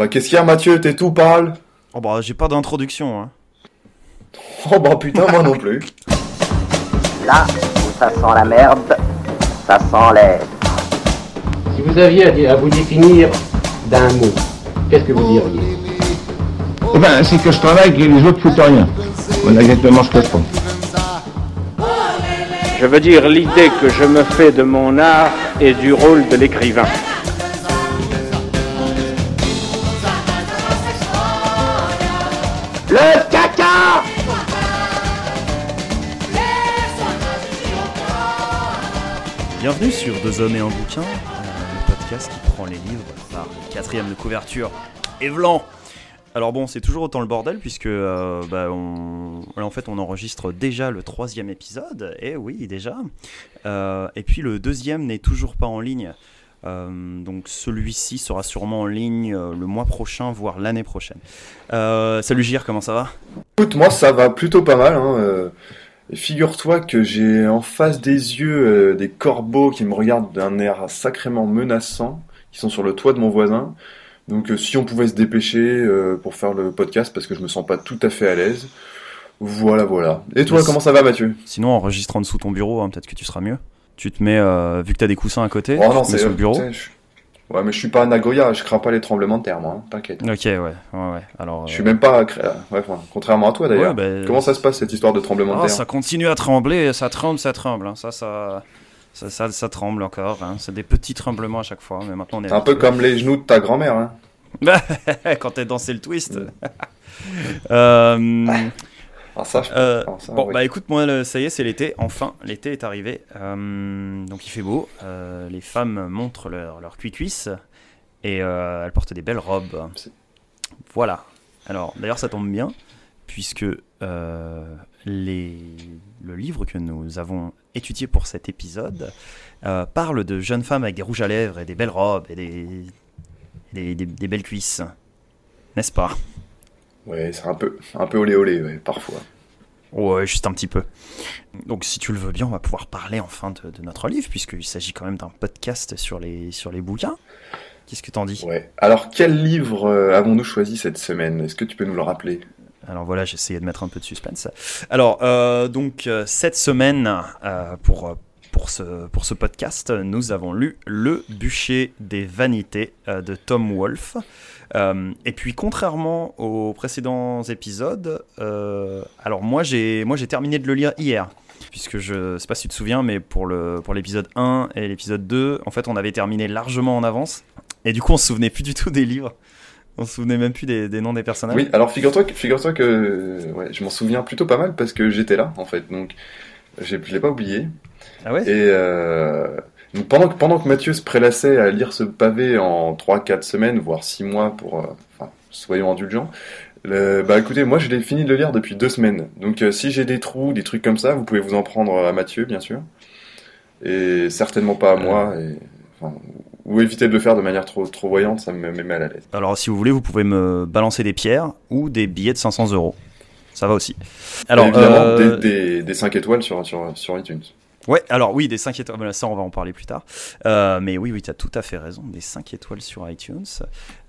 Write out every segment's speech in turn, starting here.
Bah qu'est-ce qu'il y a Mathieu, t'es tout pâle Oh bah j'ai pas d'introduction. Hein. Oh bah putain, moi non plus. Là où ça sent la merde, ça sent l'air. Si vous aviez à, dire- à vous définir d'un mot, qu'est-ce que vous diriez? Enfin, c'est que je travaille et les autres foutent rien. Voilà exactement ce que je pense. Je veux dire l'idée que je me fais de mon art et du rôle de l'écrivain. Bienvenue sur Deux hommes et un bouquin, euh, le podcast qui prend les livres par le quatrième de couverture, Evelan. Alors bon, c'est toujours autant le bordel puisque euh, bah, on... en fait on enregistre déjà le troisième épisode, et oui déjà. Euh, et puis le deuxième n'est toujours pas en ligne. Donc celui-ci sera sûrement en ligne le mois prochain, voire l'année prochaine. Salut Gir, comment ça va? Écoute, moi ça va plutôt pas mal. Hein. Et Figure-toi que j'ai en face des yeux euh, des corbeaux qui me regardent d'un air sacrément menaçant, qui sont sur le toit de mon voisin. Donc euh, si on pouvait se dépêcher euh, pour faire le podcast parce que je me sens pas tout à fait à l'aise. Voilà, voilà. Et toi, comment ça va Mathieu? Sinon, enregistre en dessous ton bureau, hein, peut-être que tu seras mieux. Tu te mets, vu que t'as des coussins à côté, Oh non, tu te mets sur le bureau. je- Ouais, mais je suis pas à Nagoya, je crains pas les tremblements de terre, moi, hein, t'inquiète. Ok, ouais, ouais, ouais. Alors, Je suis euh, même pas. à cré- Ouais, contrairement à toi d'ailleurs. ouais, bah, Comment ça se passe cette histoire de tremblement de Ah, terre ça continue à trembler, ça tremble, ça tremble. hein. Ça, ça, ça, ça, ça tremble encore. hein. C'est des petits tremblements à chaque fois, mais maintenant on est C'est un peu comme les genoux de ta grand-mère. Hein. quand t'es dansé le twist. Euh, Ah, ça, je euh, pense, hein, bon, oui. bah écoute, moi, le- ça y est, c'est l'été. Enfin, l'été est arrivé. Euh, donc il fait beau. Euh, les femmes montrent leur, leur cuit-cuisse et elles portent des belles robes. Voilà. Alors, d'ailleurs, ça tombe bien puisque les, le livre que nous avons étudié pour cet épisode parle de jeunes femmes avec des rouges à lèvres et des belles robes et des, des, des- des belles cuisses. N'est-ce pas? Ouais, c'est un peu, un peu olé olé, ouais, parfois. Ouais, juste un petit peu. Donc, si tu le veux bien, on va pouvoir parler enfin de, de notre livre, puisqu'il s'agit quand même d'un podcast sur les, sur les bouquins. Qu'est-ce que t'en dis? Ouais. Alors, quel livre euh, avons-nous choisi cette semaine? Est-ce que tu peux nous le rappeler? Alors voilà, j'essayais de mettre un peu de suspense. Alors, euh, donc, euh, cette semaine, pour, pour, ce, pour ce podcast, nous avons lu Le bûcher des vanités de Tom Wolfe. Euh, et puis, contrairement aux précédents épisodes, euh, alors moi j'ai moi j'ai terminé de le lire hier. Puisque je sais pas si tu te souviens, mais pour le pour l'épisode 1 et l'épisode 2, en fait, on avait terminé largement en avance. Et du coup, on se souvenait plus du tout des livres. On se souvenait même plus des, des noms des personnages. Oui, alors figure-toi que, figure-toi que ouais, je m'en souviens plutôt pas mal parce que j'étais là, en fait. Donc, je l'ai pas oublié. Ah ouais? Et euh, donc pendant, que, pendant que Mathieu se prélassait à lire ce pavé en 3-4 semaines, voire 6 mois pour... euh, Enfin, soyons indulgents. le- bah écoutez, moi je l'ai fini de le lire depuis deux semaines. Donc euh, si j'ai des trous, des trucs comme ça, vous pouvez vous en prendre à Mathieu, bien sûr. Et certainement pas à moi. Et, enfin, ou éviter de le faire de manière trop, trop voyante, ça me met mal à l'aise. Alors, si vous voulez, vous pouvez me balancer des pierres ou des billets de 500 euros. Ça va aussi. Alors, Et évidemment, euh, des, des, des 5 étoiles sur, sur, sur iTunes. Ouais, alors oui, des 5 étoiles. Voilà, ça, on va en parler plus tard. Euh, mais oui, oui, tu as tout à fait raison. Des 5 étoiles sur iTunes.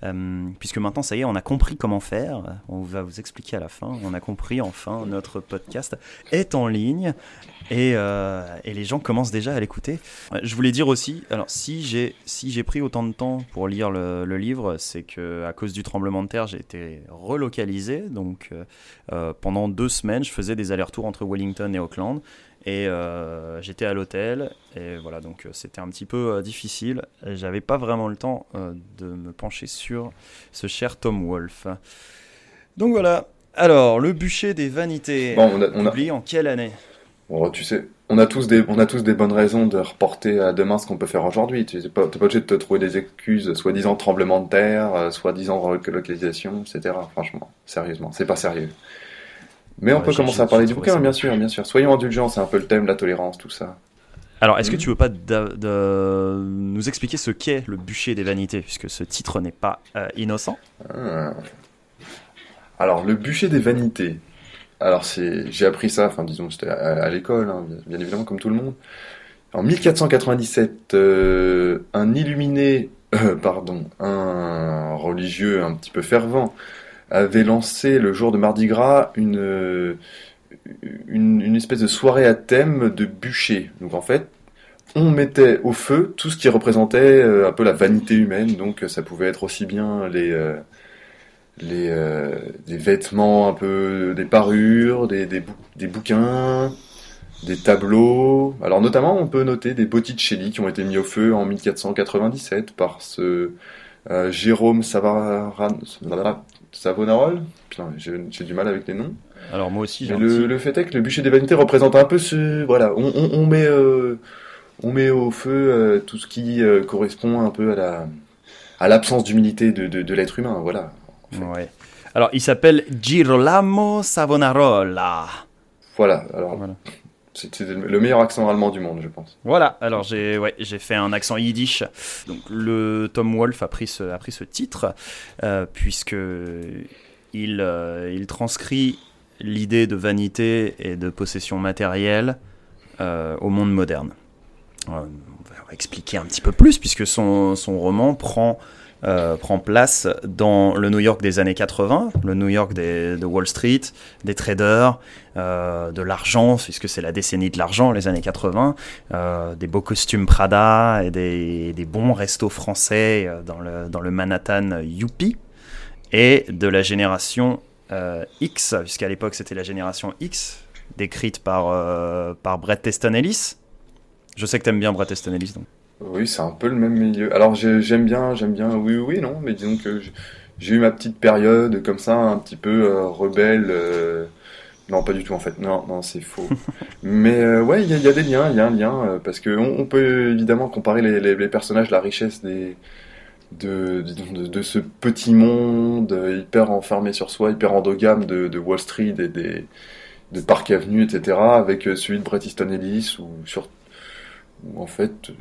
Euh, puisque maintenant, ça y est, on a compris comment faire. On va vous expliquer à la fin. On a compris, enfin, notre podcast est en ligne. Et, euh, et les gens commencent déjà à l'écouter. Je voulais dire aussi, alors si j'ai si pris autant de temps pour lire le, le livre, c'est que à cause du tremblement de terre, j'ai été relocalisé. Donc pendant deux semaines, je faisais des allers-retours entre Wellington et Auckland. Et euh, j'étais à l'hôtel. Et voilà, donc euh, c'était un petit peu euh, difficile. J'avais pas vraiment le temps euh, de me pencher sur ce cher Tom Wolfe. Donc voilà. Alors, le bûcher des vanités. Bon, on a, on a, en quelle année? Tu sais, on a tous des, on a tous des bonnes raisons de reporter à demain ce qu'on peut faire aujourd'hui. Tu n'es pas, obligé de te trouver des excuses, soi-disant tremblement de terre, soi-disant relocalisation, etc. Franchement, sérieusement, c'est pas sérieux. Mais on peut commencer à parler du bouquin, bien sûr, bien sûr. Soyons indulgents, c'est un peu le thème, la tolérance, tout ça. Alors, est-ce que Mhm. tu veux pas de- nous expliquer ce qu'est le bûcher des vanités, puisque ce titre n'est pas euh, innocent? Ah. Alors, le bûcher des vanités. Alors, c'est, j'ai appris ça, enfin, disons, c'était à, à l'école, hein, bien évidemment, comme tout le monde. En 1497, euh, un illuminé euh, pardon, un religieux un petit peu fervent avait lancé le jour de Mardi Gras une, une, espèce de soirée à thème de bûcher. Donc en fait, on mettait au feu tout ce qui représentait euh, un peu la vanité humaine. Donc ça pouvait être aussi bien les, euh, les, euh, des vêtements, un peu des parures, des, des, bou- des bouquins, des tableaux. Alors notamment, on peut noter des Botticelli qui ont été mis au feu en 1497 par ce Jérôme Savaran... Savonarole. Putain, j'ai du mal avec les noms. Alors moi aussi, j'ai le, le fait est que le bûcher des vanités représente un peu ce... Voilà, on, on, on met, euh, on met au feu euh, tout ce qui euh, correspond un peu à la à l'absence d'humilité de, de, de l'être humain, voilà. Ouais. Alors, il s'appelle Girolamo Savonarola. Voilà, alors Voilà. C'est le meilleur accent allemand du monde, je pense. Voilà, alors j'ai ouais, fait un accent yiddish. Donc le Tom Wolfe a pris ce, a pris ce titre euh, puisque il, euh, il transcrit l'idée de vanité et de possession matérielle euh, au monde moderne. Euh, on va expliquer un petit peu plus puisque son, son roman prend, euh, prend place dans le New York des années 80, le New York des, de Wall Street, des traders, euh, de l'argent, puisque c'est la décennie de l'argent, les années 80, euh, des beaux costumes Prada et des, bons restos français dans le, dans le Manhattan Youpi, et de la génération X, puisqu'à l'époque c'était la génération X, décrite par, par Brett Easton Ellis. Je sais que t'aimes bien Brett Easton Ellis, donc. Oui, c'est un peu le même milieu. Alors j'ai- j'aime bien, j'aime bien, oui, oui, non, mais disons que j'ai eu ma petite période comme ça, un petit peu euh, rebelle. euh, Non, pas du tout en fait. Non, non, c'est faux. mais euh, ouais, il y, a- il y a des liens, il y a un lien euh, parce que on, on peut évidemment comparer les, les- les personnages, la richesse des de, disons, de, de ce petit monde hyper enfermé sur soi, hyper endogame de, de Wall Street et des de Park Avenue, etc., avec celui de Bret Easton Ellis ou sur où en fait, euh,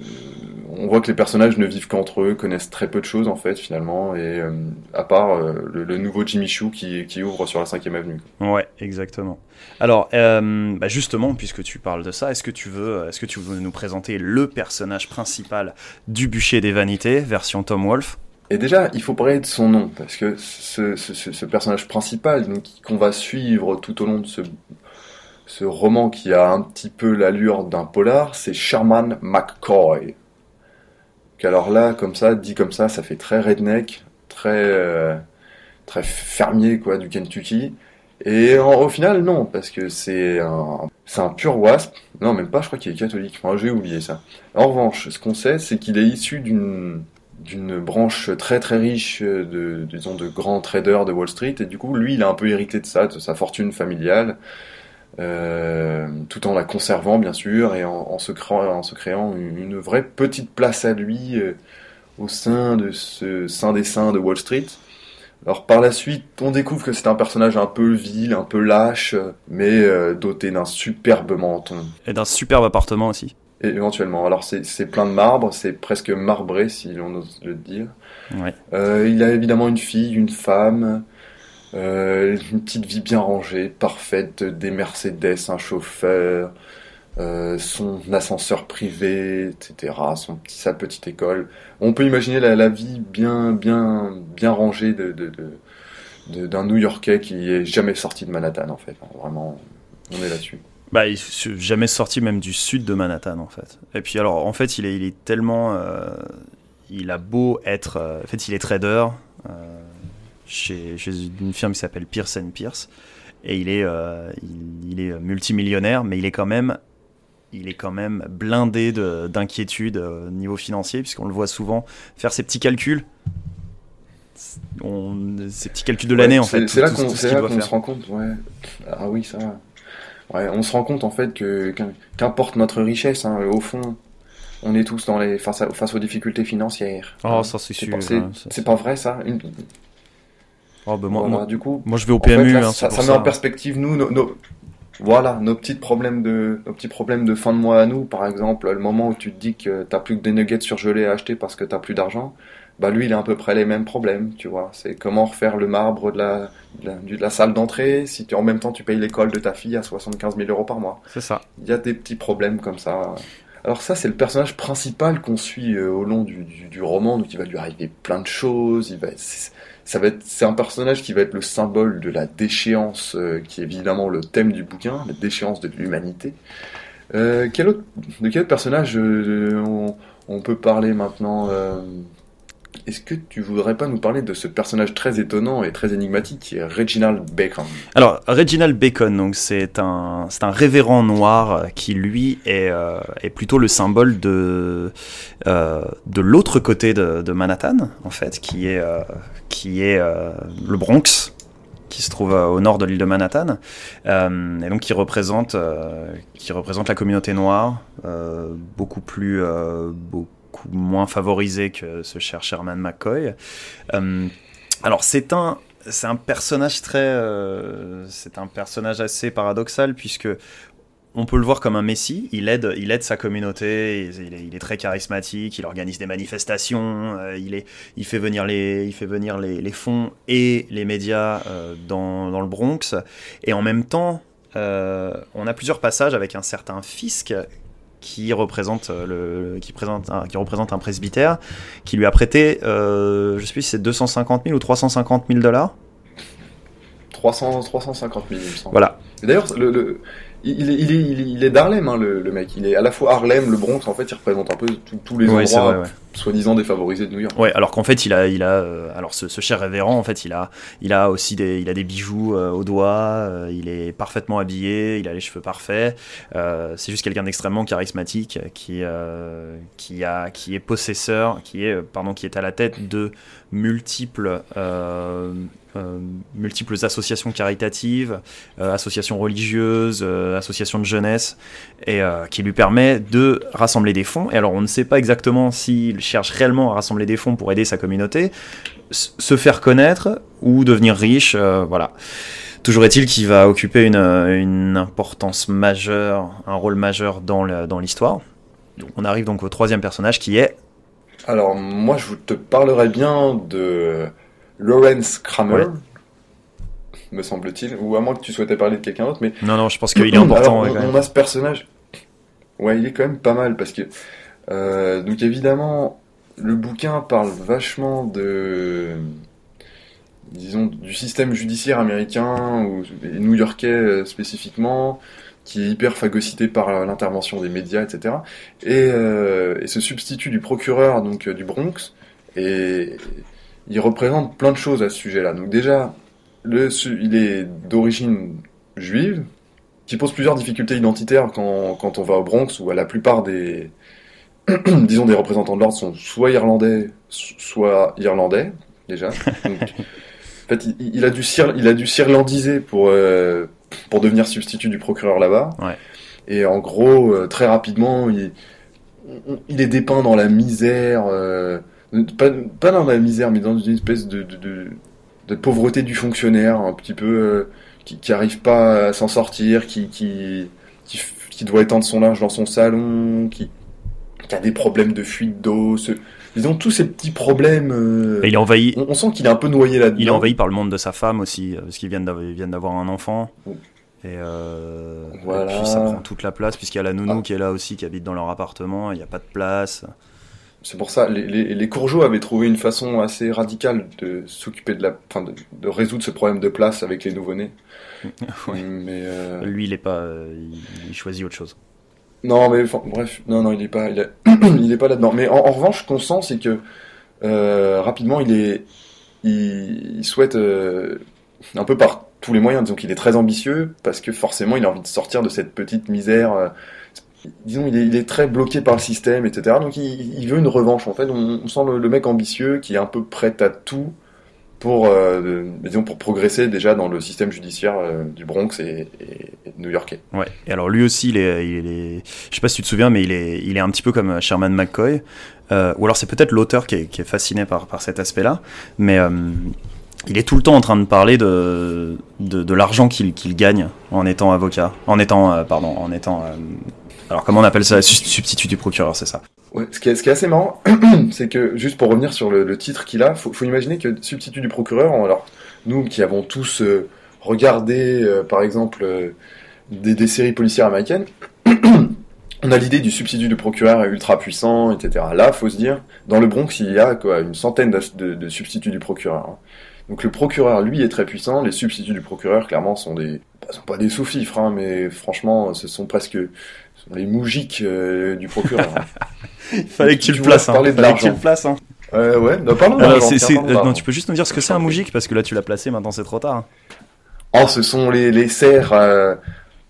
on voit que les personnages ne vivent qu'entre eux, connaissent très peu de choses en fait finalement, et euh, à part euh, le, le nouveau Jimmy Choo qui, qui ouvre sur la 5ème avenue. Ouais, exactement. Alors, bah justement, puisque tu parles de ça, est-ce que tu veux, est-ce que tu veux nous présenter le personnage principal du bûcher des vanités, version Tom Wolfe? Et déjà, il faut parler de son nom, parce que ce, ce- personnage principal qu'on va suivre tout au long de ce, ce roman qui a un petit peu l'allure d'un polar, c'est Sherman McCoy. Qu'alors là, comme ça, dit comme ça, ça fait très redneck, très, euh, très fermier quoi, du Kentucky. Et au final, non, parce que c'est un, pur wasp. Non, même pas, je crois qu'il est catholique. J'ai oublié ça. En revanche, ce qu'on sait, c'est qu'il est issu d'une d'une branche très très riche de disons de grands traders de Wall Street et du coup lui il a un peu hérité de ça de sa fortune familiale euh, tout en la conservant bien sûr et en, en se créant en se créant une, vraie petite place à lui euh, au sein de ce saint des saints de Wall Street alors par la suite on découvre que c'est un personnage un peu vil un peu lâche mais euh, doté d'un superbe menton et d'un superbe appartement aussi. et éventuellement. Alors c'est c'est plein de marbre, c'est presque marbré si l'on ose le dire. Ouais. Euh, il a évidemment une fille, une femme, euh, une petite vie bien rangée, parfaite, des Mercedes, un chauffeur, euh, son ascenseur privé, etc. Son petit, sa petite école. On peut imaginer la, vie bien bien bien rangée de d'un New-Yorkais qui est jamais sorti de Manhattan en fait. Vraiment, on est là-dessus. Bah, il est jamais sorti même du sud de Manhattan en fait. Et puis alors, en fait, il est, tellement, euh, il a beau être, en fait, il est trader chez, chez une firme qui s'appelle Pierce Pierce, et il est, euh, il, il est multimillionnaire, mais il est quand même, il est quand même blindé de- d'inquiétude euh, au niveau financier, puisqu'on le voit souvent faire ses petits calculs. On, ses petits calculs de l'année Ouais, en fait. C'est là qu'on faire. se rend compte, ouais. Ah oui, ça. Ouais, on se rend compte en fait que qu'im- qu'importe notre richesse, hein, au fond, on est tous dans les face, à- face aux difficultés financières. Oh, ça c'est sûr. c'est- hein, c'est pas vrai ça une- Oh, bah, moi, Voilà, moi, Du coup, moi, je vais au en fait, PMU. là, hein, ça, met en perspective nous, nos, nos- voilà, nos petits problèmes de nos petits problèmes de fin de mois à nous, par exemple, le moment où tu te dis que t'as plus que des nuggets surgelés à acheter parce que t'as plus d'argent. Bah lui, il a à peu près les mêmes problèmes, tu vois. C'est comment refaire le marbre de la, de la, de la salle d'entrée si tu, en même temps tu payes l'école de ta fille à 75 000 euros par mois. C'est ça. Il y a des petits problèmes comme ça. alors ça, c'est le personnage principal qu'on suit euh, au long du, du, du roman, donc il va lui arriver plein de choses. Il va, c'est- ça va être, c'est un personnage qui va être le symbole de la déchéance, euh, qui est évidemment le thème du bouquin, la déchéance de l'humanité. Euh, quel autre, de quel autre personnage euh, on, peut parler maintenant Est-ce que tu voudrais pas nous parler de ce personnage très étonnant et très énigmatique qui est Reginald Bacon? Alors, Reginald Bacon, donc c'est un, c'est un révérend noir euh, qui lui est, euh, est plutôt le symbole de, euh, de l'autre côté de, Manhattan, en fait, qui est, qui est le Bronx, qui se trouve au nord de l'île de Manhattan, et donc qui représente, qui représente la communauté noire, beaucoup plus, moins favorisée que ce cher Sherman McCoy. Euh, alors c'est un, c'est un personnage très, euh, c'est un personnage assez paradoxal puisque on peut le voir comme un messie. Il aide, il aide sa communauté. Il, est, très charismatique. Il organise des manifestations. euh, il est, il fait venir les, il fait venir les, fonds et les médias dans, dans le Bronx. Et en même temps, on a plusieurs passages avec un certain Fisk qui représente euh, le, qui présente, un- qui représente un presbytère, qui lui a prêté, euh, je sais plus si c'est 250 000 ou 350 000 dollars. 300, 350 000, il me semble. Voilà. D'ailleurs, le, le- il, est, il, est, il, est, il est d'Harlem, hein, le, le mec. Il est à la fois Harlem, le Bronx, en fait, il représente un peu tous- les Ouais, endroits vrai, ouais. Soi-disant défavorisés de New York. Ouais, alors qu'en fait, il a, il a, euh, alors ce, cher révérend, en fait, il a, il a aussi des, il a des bijoux euh, aux doigts, euh, il est parfaitement habillé, il a les cheveux parfaits. euh, c'est juste quelqu'un d'extrêmement charismatique qui, qui a, qui est possesseur, qui est, pardon, qui est à la tête de multiples, multiples associations caritatives, associations religieuses, associations de jeunesse, et qui lui permet de rassembler des fonds. Et alors, on ne sait pas exactement s'il cherche réellement à rassembler des fonds pour aider sa communauté, se faire connaître ou devenir riche, euh, voilà. Toujours est-il qu'il va occuper une, une importance majeure, un rôle majeur dans l'histoire. On arrive donc au troisième personnage qui est Alors, moi, je te parlerai bien de Lawrence Kramer, Ouais. me semble-t-il. Ou à moins que tu souhaitais parler de quelqu'un d'autre, mais non non, je pense qu'il est important. Alors, on a ce personnage. Ouais, il est quand même pas mal parce que. Euh, donc, évidemment, le bouquin parle vachement de. Disons, du système judiciaire américain ou new-yorkais euh, spécifiquement, qui est hyper phagocyté par l'intervention des médias, etc. Et, euh, et ce substitut du procureur donc euh, du Bronx, et il représente plein de choses à ce sujet-là. Donc déjà, il est d'origine juive, qui pose plusieurs difficultés identitaires quand, quand on va au Bronx, où la plupart des, disons, des représentants de l'ordre sont soit irlandais, so- soit irlandais, déjà. Donc, en fait, il, il a dû il a dû s'irlandiser pour, euh, pour devenir substitut du procureur là-bas. Ouais. Et en gros, euh, très rapidement, il, il est dépeint dans la misère, euh, pas, pas dans la misère, mais dans une espèce de, de, de, de pauvreté du fonctionnaire, un petit peu, qui, qui arrive pas à s'en sortir, qui, qui, qui, qui doit étendre son linge dans son salon, qui, qui a des problèmes de fuite d'eau, ce, disons tous ces petits problèmes. euh, Et il est envahi. on, on sent qu'il est un peu noyé là-dedans. Il est envahi par le monde de sa femme aussi, euh, parce qu'ils viennent d'avoir un enfant. Oh. Et, euh, Voilà. et puis ça prend toute la place, puisqu'il y a la nounou Ah. qui est là aussi, qui habite dans leur appartement, il n'y a pas de place. C'est pour ça, les, les, les Courgeaux avaient trouvé une façon assez radicale de s'occuper de la, enfin, de, de résoudre ce problème de place avec les nouveau-nés. Ouais. Mais euh, Lui, il est pas, il, il choisit autre chose. Non, mais bref, non, non, il est pas, il, est- pas là-dedans. Mais en, revanche, ce qu'on sent, c'est que euh, rapidement, il est, il, souhaite euh, un peu par tous les moyens. Disons qu'il est très ambitieux parce que forcément, il a envie de sortir de cette petite misère. euh, disons, il est, très bloqué par le système, etc. Donc, il, veut une revanche. En fait, on, sent le mec ambitieux qui est un peu prêt à tout pour, euh, disons, pour progresser déjà dans le système judiciaire euh, du Bronx et, et- et new-yorkais. Ouais. Et alors lui aussi, il est, il est, je sais pas si tu te souviens, mais il est, il est un petit peu comme Sherman McCoy. Euh, ou alors c'est peut-être l'auteur qui est, qui est fasciné par, par cet aspect-là. Mais euh, il est tout le temps en train de parler de, de, de l'argent qu'il qu'il gagne en étant avocat, en étant, euh, pardon, en étant. Alors comment on appelle ça Sub- Substitut du procureur, c'est ça. Ce, qui est, assez marrant, c'est que, juste pour revenir sur le, titre qu'il a, faut, faut imaginer que substitut du procureur, alors nous qui avons tous euh, regardé, euh, par exemple, euh, des, séries policières américaines, on a l'idée du substitut de procureur ultra puissant, etc. Là, faut se dire, dans le Bronx, il y a quoi, une centaine de substituts du procureur. hein. Donc le procureur, lui, est très puissant. Les substituts du procureur, clairement, sont des, bah, sont pas des sous-fifres, hein, mais franchement, ce sont presque ce sont les moujiks euh, du procureur. hein. Il fallait que tu, Tu le places. Hein. parler de Fallait que tu l'argent. le places. Hein. Euh, ouais, bah, parlons euh, d'argent. non, tu peux juste nous dire ce que c'est un moujik parce que là tu l'as placé, maintenant c'est trop tard. hein. Oh, ce sont les, les serfs, euh,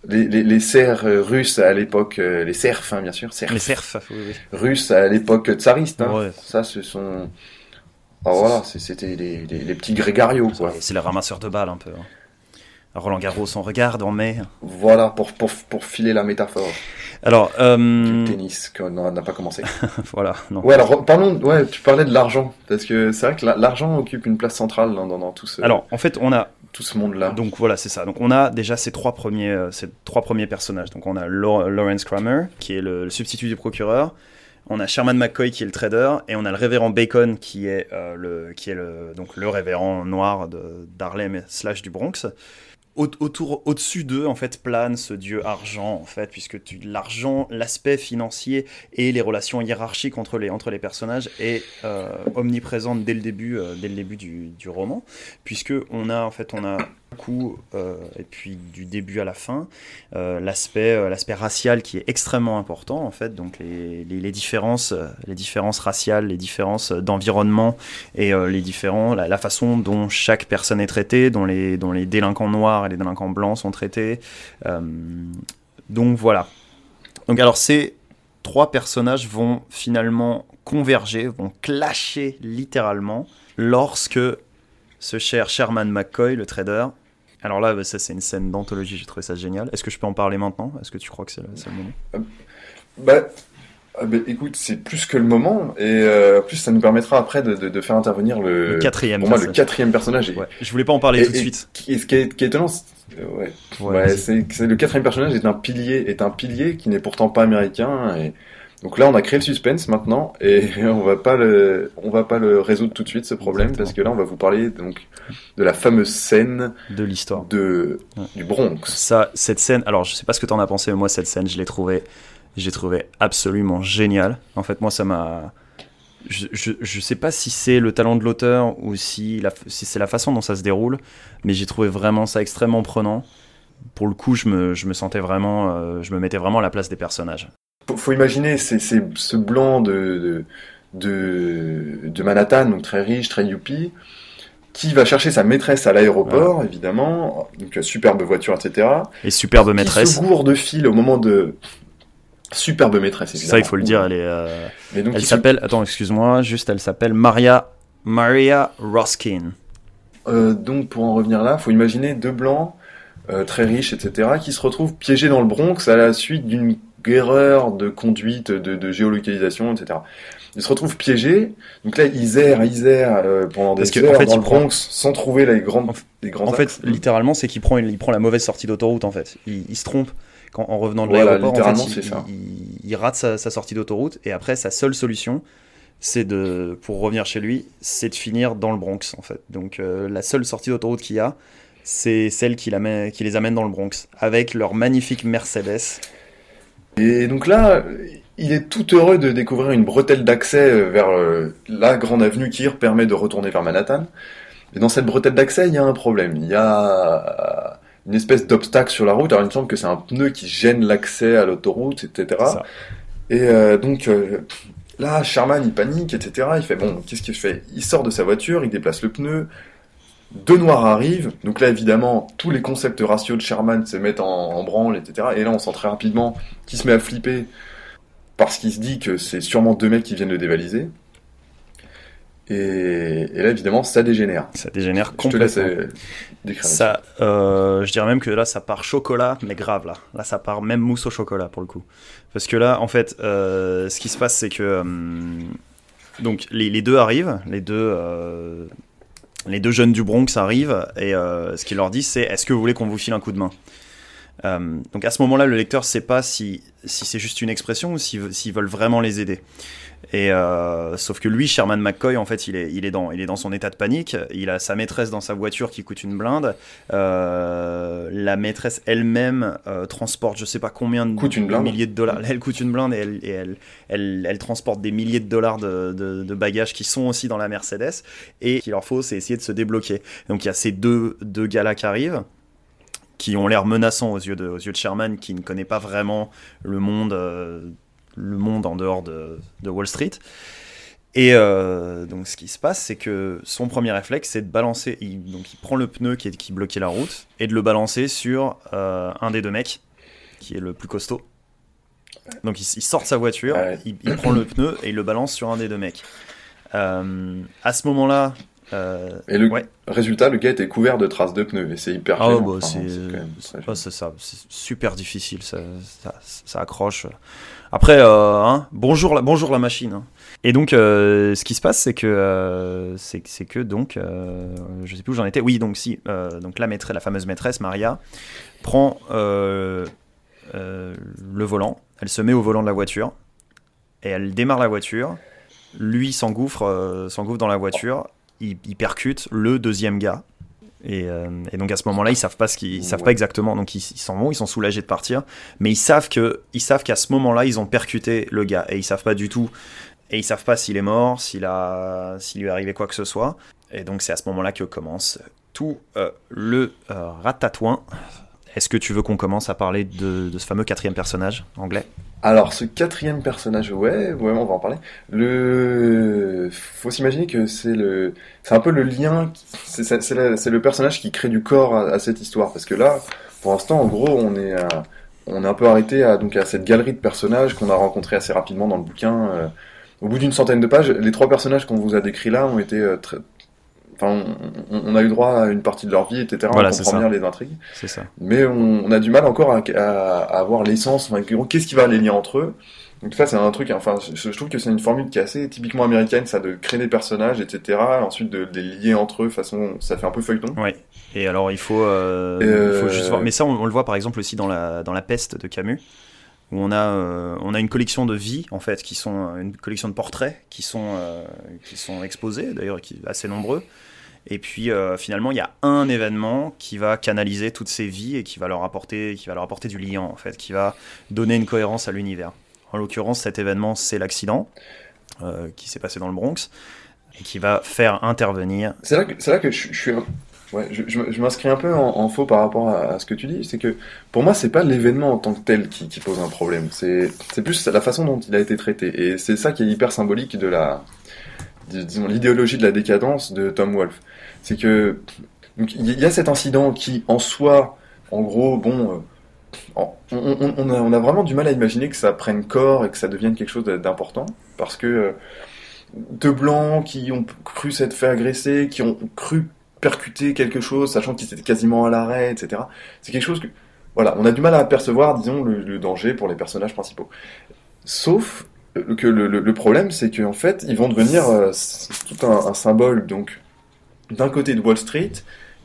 les, les, les serfs euh, russes à l'époque, euh, les serfs, hein, bien sûr, serfs Les serfs. oui, oui. russes à l'époque tsariste. Hein. Ouais. Ça, ce sont. Oh, voilà, c'est- c'était les, les, les petits grégarios, quoi. C'est les ramasseurs de balles un peu. hein. Roland Garros, on regarde en mai. Voilà, pour, pour, pour filer la métaphore Alors, du euh, tennis, qu'on n'a pas commencé. voilà, non. Ouais, alors parlons, ouais, tu parlais de l'argent, parce que c'est vrai que la- l'argent occupe une place centrale dans, dans, dans tout ce, Alors, en fait, on a tout ce monde-là. Donc voilà, c'est ça. Donc on a déjà ces trois premiers, euh, ces trois premiers personnages. Donc on a Lawrence Kramer, qui est le, le substitut du procureur. On a Sherman McCoy, qui est le trader. Et on a le révérend Bacon, qui est, euh, le, qui est le, donc le révérend noir d'Harlem slash du Bronx. Au- autour, au-dessus d'eux, en fait, plane ce dieu argent, en fait, puisque l'argent, l'aspect financier et les relations hiérarchiques entre les, entre les personnages est euh, omniprésente dès le début, euh, dès le début du, du roman, puisque on a, en fait, on a coup, euh, et puis du début à la fin, euh, l'aspect euh, l'aspect racial qui est extrêmement important en fait, donc les, différences les différences raciales, les différences d'environnement et les différents la, façon dont chaque personne est traitée, dont les dont les délinquants noirs et les délinquants blancs sont traités. Donc voilà. Donc alors ces trois personnages vont finalement converger, vont clasher littéralement lorsque ce cher Sherman McCoy, le trader. Alors là, ça c'est une scène d'anthologie, j'ai trouvé ça génial. Est-ce que je peux en parler maintenant? Est-ce que tu crois que c'est le, le moment? Bah, ah bah, écoute, c'est plus que le moment, et euh, en plus ça nous permettra après de, de, de faire intervenir le, Le quatrième pour moi le personnage. quatrième personnage. Et, Ouais, je voulais pas en parler et- tout de suite. et ce qui est, qui est étonnant, c'est- euh, ouais, Ouais, vas-y. c'est c'est le quatrième personnage est un pilier, est un pilier qui n'est pourtant pas américain. Et donc là, on a créé le suspense maintenant, et on va pas le, on va pas le résoudre tout de suite ce problème Exactement. parce que là, on va vous parler donc de la fameuse scène de l'histoire. de Ouais. du Bronx. Ça, cette scène, alors je sais pas ce que t'en as pensé, mais moi cette scène, je l'ai trouvée, j'ai trouvé absolument géniale. En fait, moi ça m'a, je, je, je sais pas si c'est le talent de l'auteur ou si, la, si c'est la façon dont ça se déroule, mais j'ai trouvé vraiment ça extrêmement prenant. Pour le coup, je me, je me sentais vraiment, euh, je me mettais vraiment à la place des personnages. Faut, imaginer, c'est ce blanc de, de Manhattan, donc très riche, très youpi, qui va chercher sa maîtresse à l'aéroport, évidemment, donc euh, superbe voiture, etc. Et superbe Qui maîtresse. se gourde de fil au moment de superbe maîtresse, évidemment. Ça, il faut le dire, elle est. euh, Mais donc, Elle se- s'appelle, attends, excuse-moi, juste elle s'appelle Maria, Maria Roskin. Euh, donc pour en revenir là, faut imaginer deux blancs euh, très riches, etc., qui se retrouvent piégés dans le Bronx à la suite d'une erreur de conduite, de, de géolocalisation, etc. Ils se retrouvent piégés. Donc là, ils errent, ils errent euh, pendant des Parce heures en fait, dans le prend- Bronx sans trouver les grandes, En f- les grands En fait, littéralement, c'est qu'il prend, il prend la mauvaise sortie d'autoroute, en fait. Il, il se trompe quand, en revenant de Voilà, l'aéroport. En fait, il, ça. il- il rate sa, sa sortie d'autoroute, et après, sa seule solution, c'est de, pour revenir chez lui, c'est de finir dans le Bronx, en fait. Donc, euh, la seule sortie d'autoroute qu'il y a, c'est celle qui les amène dans le Bronx, avec leur magnifique Mercedes. Et donc là, il est tout heureux de découvrir une bretelle d'accès vers euh, la grande avenue qui permet de retourner vers Manhattan. Et dans cette bretelle d'accès, il y a un problème. Il y a une espèce d'obstacle sur la route. Alors il me semble que c'est un pneu qui gêne l'accès à l'autoroute, etc. Et euh, donc euh, là, Sherman, il panique, etc. Il fait bon, qu'est-ce qu'il fait? Il sort de sa voiture, il déplace le pneu. Deux noirs arrivent, donc là évidemment tous les concepts raciaux de Sherman se mettent en, en branle, etc. Et là on sent très rapidement qu'il se met à flipper parce qu'il se dit que c'est sûrement deux mecs qui viennent le dévaliser. Et, et là évidemment ça dégénère. Ça dégénère Je te laisse complètement. euh, décrire. Ça, euh, je dirais même que là, ça part chocolat, mais grave là. Là, ça part même mousse au chocolat pour le coup. Parce que là, en fait, euh, ce qui se passe, c'est que hum, donc les, les deux arrivent, les deux, euh, les deux jeunes du Bronx arrivent, et euh, ce qu'ils leur disent, c'est est-ce que vous voulez qu'on vous file un coup de main? Euh, donc à ce moment-là, le lecteur ne sait pas si, si c'est juste une expression ou s'ils veulent vraiment les aider. Et euh, sauf que lui, Sherman McCoy, en fait, il est, il, est dans, il est dans son état de panique. Il a sa maîtresse dans sa voiture qui coûte une blinde. Euh, la maîtresse elle-même transporte, je sais pas combien de, Coûte une blinde. milliers de dollars. Elle coûte une blinde et elle, et elle, elle, elle transporte des milliers de dollars de, de- de bagages qui sont aussi dans la Mercedes. Et ce qu'il leur faut, c'est essayer de se débloquer. Donc il y a ces deux, deux gars-là qui arrivent qui ont l'air menaçants aux yeux de, aux yeux de Sherman, qui ne connaît pas vraiment le monde, euh, le monde en dehors de, de Wall Street. Et euh, donc ce qui se passe, c'est que son premier réflexe, c'est de balancer. Il, donc il prend le pneu qui, est- qui bloquait la route et de le balancer sur euh, un des deux mecs, qui est le plus costaud. Donc il, sort de sa voiture, Ouais. il, il prend le pneu et il le balance sur un des deux mecs. Euh, à ce moment-là, euh, Et le ouais. résultat, le gars était couvert de traces de pneus et c'est hyper Ah, bah, c'est ça, super difficile, ça, ça, ça accroche. Après, euh, hein, bonjour, la, bonjour la machine. hein. Et donc, euh, ce qui se passe, c'est que, c'est que donc, je sais plus où j'en étais. Oui, donc si, donc la maîtresse, la fameuse maîtresse Maria prend le volant, elle se met au volant de la voiture et elle démarre la voiture. Lui s'engouffre, s'engouffre dans la voiture. Il, il percute le deuxième gars. Et, euh, et donc à ce moment-là, ils savent pas ce qu'ils ils savent pas exactement. Donc ils ils s'en vont, ils sont soulagés de partir, mais ils savent que ils savent qu'à ce moment-là, ils ont percuté le gars et ils savent pas du tout. Et ils savent pas s'il est mort, s'il a, s'il lui est arrivé quoi que ce soit. Et donc c'est à ce moment-là que commence tout euh, le euh, ratatouin. Est-ce que tu veux qu'on commence à parler de, de ce fameux quatrième personnage anglais? Alors, ce quatrième personnage, ouais, ouais, on va en parler. Le, faut s'imaginer que c'est le, c'est un peu le lien, c'est c'est- le personnage qui crée du corps à, cette histoire, parce que là, pour l'instant, en gros, on est, on est un peu arrêté à donc à cette galerie de personnages qu'on a rencontrés assez rapidement dans le bouquin. euh. au bout d'une centaine de pages, les trois personnages qu'on vous a décrits là ont été euh, enfin, on, on a eu droit à une partie de leur vie, etc. Voilà, on comprend bien les intrigues C'est ça. mais on, on a du mal encore à, à- à avoir l'essence, enfin, qu'est-ce qui va les lier entre eux. Donc ça c'est un truc, enfin je, trouve que c'est une formule qui est assez typiquement américaine, ça de créer des personnages, etc. Et ensuite de, de les lier entre eux, façon ça fait un peu feuilleton. Ouais. Et alors il faut, euh, Euh, il faut juste voir. Mais ça, on, on le voit par exemple aussi dans la dans la peste de Camus, où on a euh, on a une collection de vies en fait, qui sont euh, une collection de portraits qui sont euh, qui sont exposés d'ailleurs, qui assez nombreux. Et puis euh, finalement, il y a un événement qui va canaliser toutes ces vies et qui va leur apporter qui va leur apporter du lien en fait, qui va donner une cohérence à l'univers. En l'occurrence, cet événement, c'est l'accident euh, qui s'est passé dans le Bronx et qui va faire intervenir C'est là que, c'est là que je, suis Ouais, je, m'inscris un peu en, faux par rapport à, ce que tu dis. C'est que pour moi, c'est pas l'événement en tant que tel qui, qui pose un problème. C'est c'est plus la façon dont il a été traité. Et c'est ça qui est hyper symbolique de la, dis- disons, l'idéologie de la décadence de Tom Wolfe. C'est que il y a cet incident qui, en soi, en gros, bon, euh, on, a, vraiment du mal à imaginer que ça prenne corps et que ça devienne quelque chose d'important, parce que euh, deux blancs qui ont cru s'être fait agresser, qui ont cru percuter quelque chose, sachant qu'ils étaient quasiment à l'arrêt, etc. C'est quelque chose que, voilà, on a du mal à apercevoir, disons, le, danger pour les personnages principaux. Sauf que le, problème, c'est qu'en fait, ils vont devenir euh, tout un symbole, donc, d'un côté de Wall Street,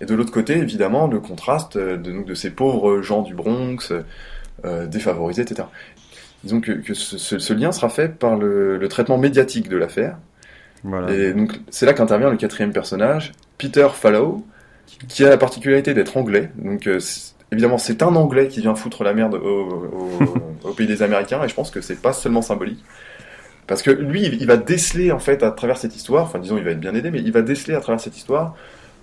et de l'autre côté, évidemment, le contraste euh, de, donc, de ces pauvres gens du Bronx, euh, défavorisés, etc. Disons que, que ce, ce- ce lien sera fait par le, le traitement médiatique de l'affaire. voilà. Et donc, c'est là qu'intervient le quatrième personnage, Peter Fallow, qui a la particularité d'être anglais. Donc, euh, évidemment, c'est un anglais qui vient foutre la merde au, au- au pays des Américains, et je pense que c'est pas seulement symbolique. Parce que lui, il va déceler, en fait, à travers cette histoire, enfin, disons, il va être bien aidé, mais il va déceler à travers cette histoire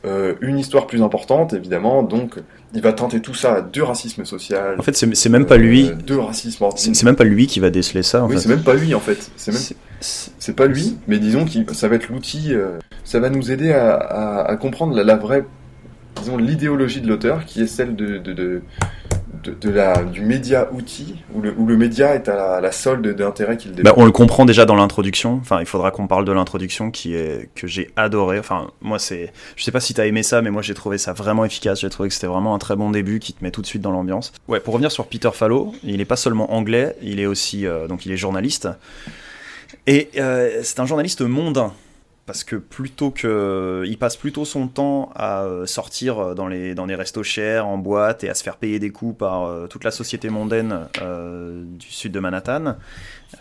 euh, une histoire plus importante, évidemment. Donc, il va teinter tout ça de racisme social. En fait, c'est même pas lui. euh, de racisme. C'est même pas lui qui va déceler ça. En Oui, c'est même pas lui, en fait. C'est même C'est- pas lui, mais disons que ça va être l'outil, euh, ça va nous aider à, à- à comprendre la, la vraie, disons, l'idéologie de l'auteur, qui est celle de, de, de, de, de la, du média outil, où le, où le média est à la, la solde d'intérêt qu'il Bah, développe. on le comprend déjà dans l'introduction. Enfin, il faudra qu'on parle de l'introduction qui est que j'ai adoré. Enfin, moi, c'est. Je sais pas si t'as aimé ça, mais moi, j'ai trouvé ça vraiment efficace. J'ai trouvé que c'était vraiment un très bon début qui te met tout de suite dans l'ambiance. Ouais. Pour revenir sur Peter Fallow, il est pas seulement anglais, il est aussi euh, donc il est journaliste. Et euh, c'est un journaliste mondain. Parce que plutôt que il passe plutôt son temps à euh, sortir dans les dans les restos chers en boîte et à se faire payer des coups par euh, toute la société mondaine euh, du sud de Manhattan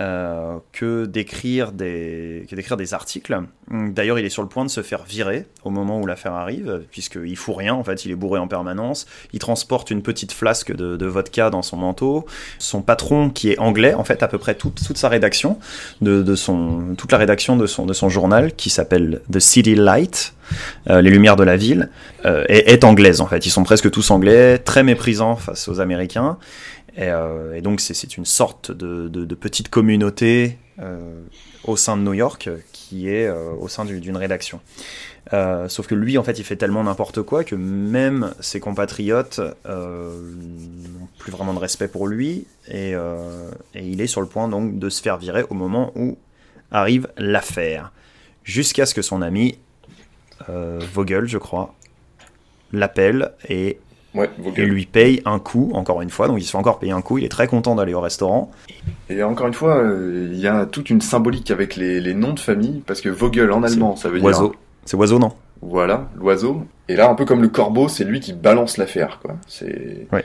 euh, que d'écrire des des articles. D'ailleurs, il est sur le point de se faire virer au moment où l'affaire arrive puisqu'il fout rien en fait, il est bourré en permanence, il transporte une petite flasque de, vodka dans son manteau. Son patron qui est anglais en fait à peu près toute, toute sa rédaction de, son toute la rédaction de son de son journal qui s'appelle The City Light, euh, les lumières de la ville, euh, est anglaise en fait. Ils sont presque tous anglais, très méprisants face aux Américains. Et, euh, et donc c'est- une sorte de, petite communauté euh, au sein de New York qui est euh, au sein du- d'une rédaction. Sauf que lui, en fait, il fait tellement n'importe quoi que même ses compatriotes n'ont plus vraiment de respect pour lui et, et il est sur le point donc de se faire virer au moment où arrive l'affaire. Jusqu'à ce que son ami Vogel, je crois, l'appelle et, Ouais, et lui paye un coup, encore une fois. Donc il se fait encore payer un coup. Il est très content d'aller au restaurant. Et encore une fois, euh, il y a toute une symbolique avec les, les noms de famille, parce que Vogel en allemand, ça veut dire Oiseau. C'est oiseau, non? Voilà, l'oiseau. Et là, un peu comme le corbeau, c'est lui qui balance l'affaire, quoi. C'est. Ouais.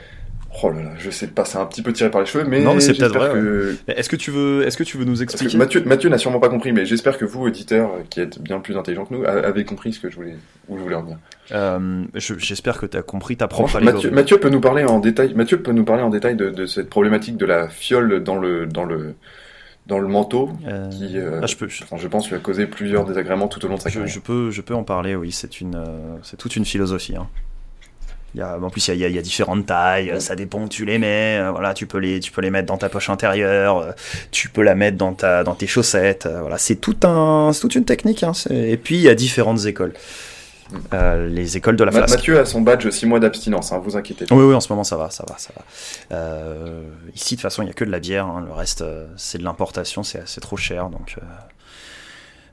Oh là là, je sais pas, c'est un petit peu tiré par les cheveux, mais, Non, mais c'est peut-être vrai, que. Est-ce que tu veux, est-ce que tu veux nous expliquer Mathieu, Mathieu n'a sûrement pas compris, mais j'espère que vous, auditeurs, qui êtes bien plus intelligents que nous, avez compris ce que je voulais, où je voulais en venir. Euh, je- J'espère que tu as compris ta propre. Mathieu, Mathieu peut nous parler en détail. Mathieu peut nous parler en détail de, de cette problématique de la fiole dans le dans le dans le manteau, Euh, qui, euh, ah, je peux, je, enfin, je pense, lui a causé plusieurs désagréments tout au long de sa je- carrière. je peux, je peux en parler. Oui, c'est une, euh, c'est toute une philosophie. hein. Il y a, en plus, il y, a, il y différentes tailles. Ça dépend où tu les mets. euh, Voilà, tu peux les, tu peux les mettre dans ta poche intérieure. euh, Tu peux la mettre dans ta, dans tes chaussettes. euh, Voilà, c'est tout un, c'est toute une technique. hein, Et puis il y a différentes écoles. Euh, les écoles de la Ma- flasque. Mathieu a son badge 6 mois d'abstinence, hein, vous inquiétez pas. Oui, oui, en ce moment ça va, ça va, ça va. Euh, ici, de toute façon, il n'y a que de la bière. hein. Le reste, c'est de l'importation, c'est c'est trop cher. Donc, euh,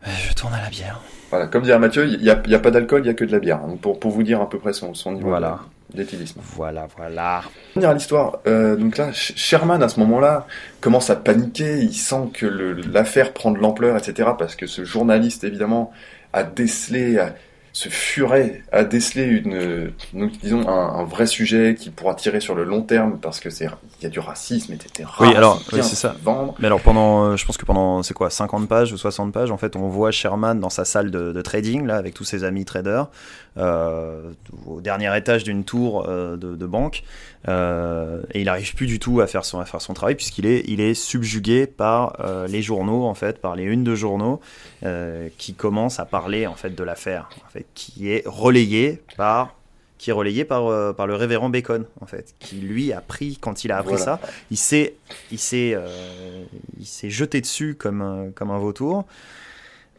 je tourne à la bière. Voilà, comme dirait Mathieu, il n'y a, il y a pas d'alcool, il y a que de la bière. hein, pour, pour vous dire à peu près son, son niveau Voilà. d'éthylisme. Voilà, voilà. Revenir à l'histoire, euh, donc là, Sh- Sherman à ce moment-là commence à paniquer, il sent que l'affaire prend de l'ampleur, etc. Parce que ce journaliste, évidemment, a décelé, a- ce furet a décelé une, donc, disons, un, un vrai sujet qui pourra tirer sur le long terme parce que c'est, il y a du racisme, etc. Oui, alors, oui, c'est ça. Vendre. Mais alors, pendant, euh, je pense que pendant, c'est quoi, 50 pages ou 60 pages, en fait, on voit Sherman dans sa salle de, de trading, là, avec tous ses amis traders, au dernier étage d'une tour euh, de, de banque, euh, et il n'arrive plus du tout à faire son, à faire son travail, puisqu'il est, il est subjugué par euh, les journaux, en fait, par les unes de journaux, euh, qui commencent à parler, en fait, de l'affaire, en fait, qui est relayée par qui est relayé par, euh, par le révérend Bacon, en fait, qui lui a pris, quand il a appris Voilà. ça, il s'est il s'est euh, il s'est jeté dessus comme comme un vautour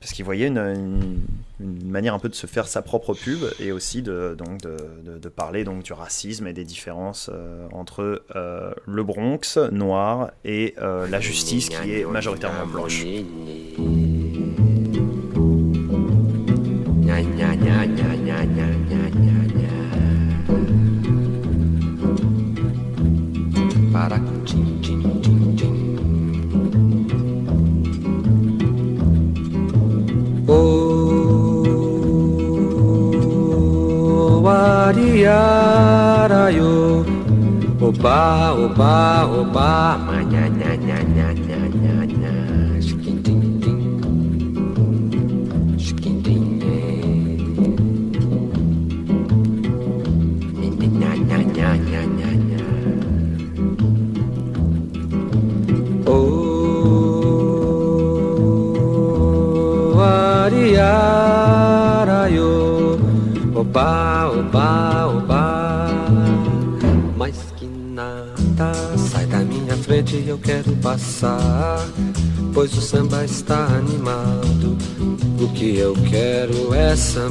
parce qu'il voyait une, une, manière un peu de se faire sa propre pub et aussi de donc de parler donc du racisme et des différences euh, entre euh, le Bronx noir et euh, la justice qui est majoritairement blanche. by.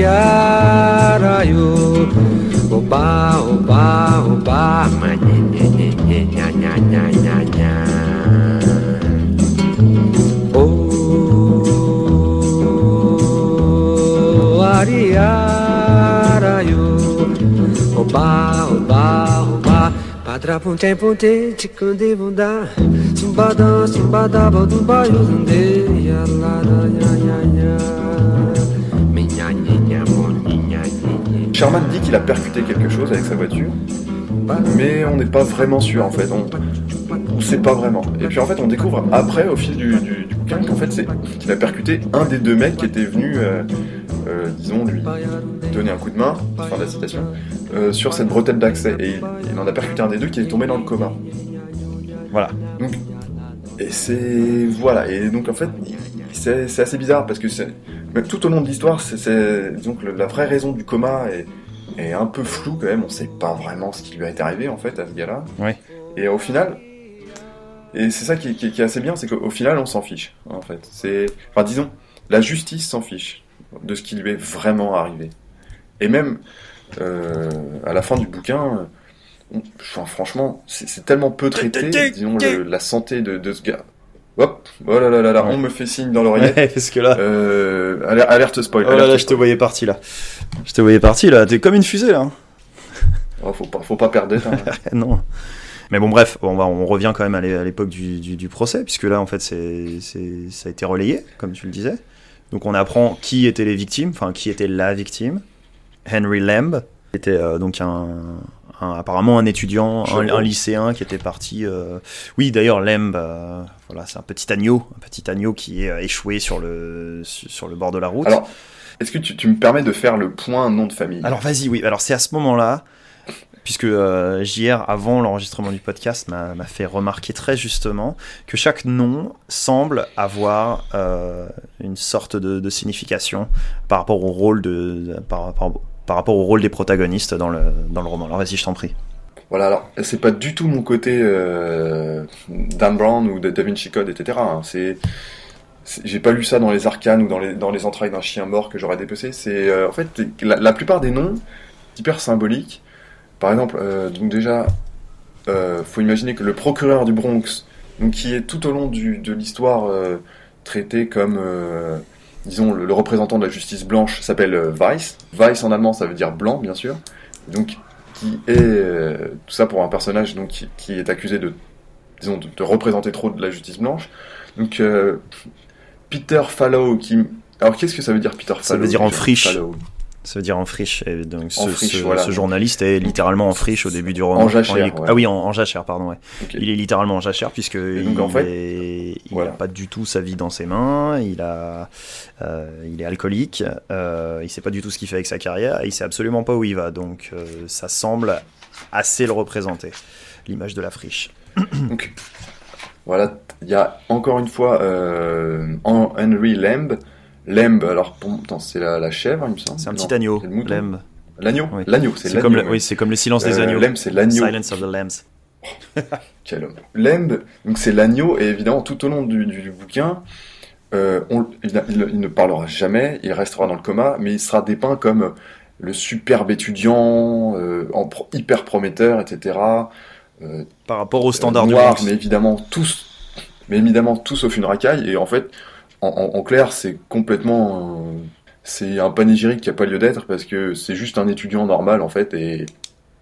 Yarayo Oba, oba, oba Oh, Ariarayo Oba, oba, oba. Padra puntem puntem ticande bunda. Simbada, simbada, baldu baio zunde Yalara, ya, ya, ya Sherman dit qu'il a percuté quelque chose avec sa voiture, mais on n'est pas vraiment sûr en fait. On, on sait pas vraiment. Et puis en fait, on découvre après, au fil du, du, bouquin, qu'en fait, c'est qu'il a percuté un des deux mecs qui était venu, euh, euh, disons, lui donner un coup de main, fin de la citation, euh, sur cette bretelle d'accès. Et il, en a percuté un des deux qui est tombé dans le coma. Voilà. Et c'est voilà. Et donc en fait, c'est c'est assez bizarre parce que c'est même tout au long de l'histoire, c'est- c'est disons que le- la vraie raison du coma est, est un peu floue quand même. On sait pas vraiment ce qui lui est arrivé en fait à ce gars-là. Ouais. Et au final, et c'est ça qui, qui- qui est assez bien, c'est qu'au final, on s'en fiche en fait. C'est, enfin disons, la justice s'en fiche de ce qui lui est vraiment arrivé. Et même euh, à la fin du bouquin. enfin, franchement, c'est c'est tellement peu traité, disons, le- la santé de, de ce gars. Hop, oh là là là là, Ouais. on me fait signe dans l'oreillette. Ouais, parce que là. Euh, aler- alerte spoil. Oh là là, je te voyais parti là. Je te voyais parti là. T'es comme une fusée là. Oh, faut pas, faut pas perdre. hein. non. Mais bon, bref, on, va, on revient quand même à l'é- à l'époque du, du- du procès, puisque là, en fait, c'est, c'est- ça a été relayé, comme tu le disais. Donc, on apprend qui étaient les victimes, enfin, qui était la victime. Henry Lamb était euh, donc un, un- apparemment un étudiant, un, lycéen qui était parti. euh, Oui, d'ailleurs, Lamb, euh, voilà, c'est un petit agneau, un petit agneau qui est euh, échoué sur le, sur le bord de la route. Alors, est-ce que tu, tu me permets de faire le point nom de famille? Alors vas-y, oui. Alors c'est à ce moment-là, puisque euh, JR, avant l'enregistrement du podcast, m'a m'a fait remarquer très justement que chaque nom semble avoir euh, une sorte de, de signification par rapport au rôle de, de- par, par- par rapport au rôle des protagonistes dans le, dans le roman. Alors vas-y, je t'en prie. Voilà, alors, c'est pas du tout mon côté euh, Dan Brown ou de Da Vinci Code, etc. hein. C'est, j'ai pas lu ça dans les arcanes ou dans les, dans les entrailles d'un chien mort que j'aurais dépecé. C'est, euh, en fait, la, plupart des noms, hyper symboliques. Par exemple, euh, donc déjà, euh, faut imaginer que le procureur du Bronx, donc qui est tout au long de l'histoire euh, traité comme, disons, le, le représentant de la justice blanche, s'appelle euh, Weiss. Weiss en allemand, ça veut dire blanc, bien sûr. Donc, qui est euh, tout ça pour un personnage donc qui, qui est accusé de disons de, de représenter trop de la justice blanche. Donc euh, Peter Fallow qui alors qu'est-ce que ça veut dire Peter Fallow Ça veut dire en friche. Fallow? Ça veut dire en friche. Et donc ce, En friche, ce- voilà. ce journaliste est littéralement en friche au début du roman. En jachère, est- ouais. Ah oui, en, en jachère, pardon. Ouais. Il est littéralement en jachère puisque donc, il en fait, est- il voilà. n'a pas du tout sa vie dans ses mains. Il a, euh, il est alcoolique. Euh, il sait pas du tout ce qu'il fait avec sa carrière. Et il sait absolument pas où il va. Donc euh, ça semble assez le représenter. L'image de la friche. Donc voilà, il y a encore une fois euh, en- Henry Lamb. Lamb, alors c'est la, la chèvre, il me semble. C'est un Non, petit agneau. c'est le mouton. Lamb. L'agneau, Oui. l'agneau, c'est l'agneau. comme, le, oui, c'est comme le silence des Euh, agneaux. Lamb, c'est l'agneau. Silence of the Lambs. Quel homme. Lamb, donc c'est l'agneau, et évidemment, tout au long du, du- du bouquin, euh, on- il, a- il- il ne parlera jamais, il restera dans le coma, mais il sera dépeint comme le superbe étudiant, euh, en pro- hyper prometteur, etc. Euh, Par rapport au standard du noir, mais évidemment tous, mais évidemment tous sauf une racaille, et en fait, en, en- en clair, c'est complètement, euh, c'est un panégyrique qui a pas lieu d'être parce que c'est juste un étudiant normal en fait, et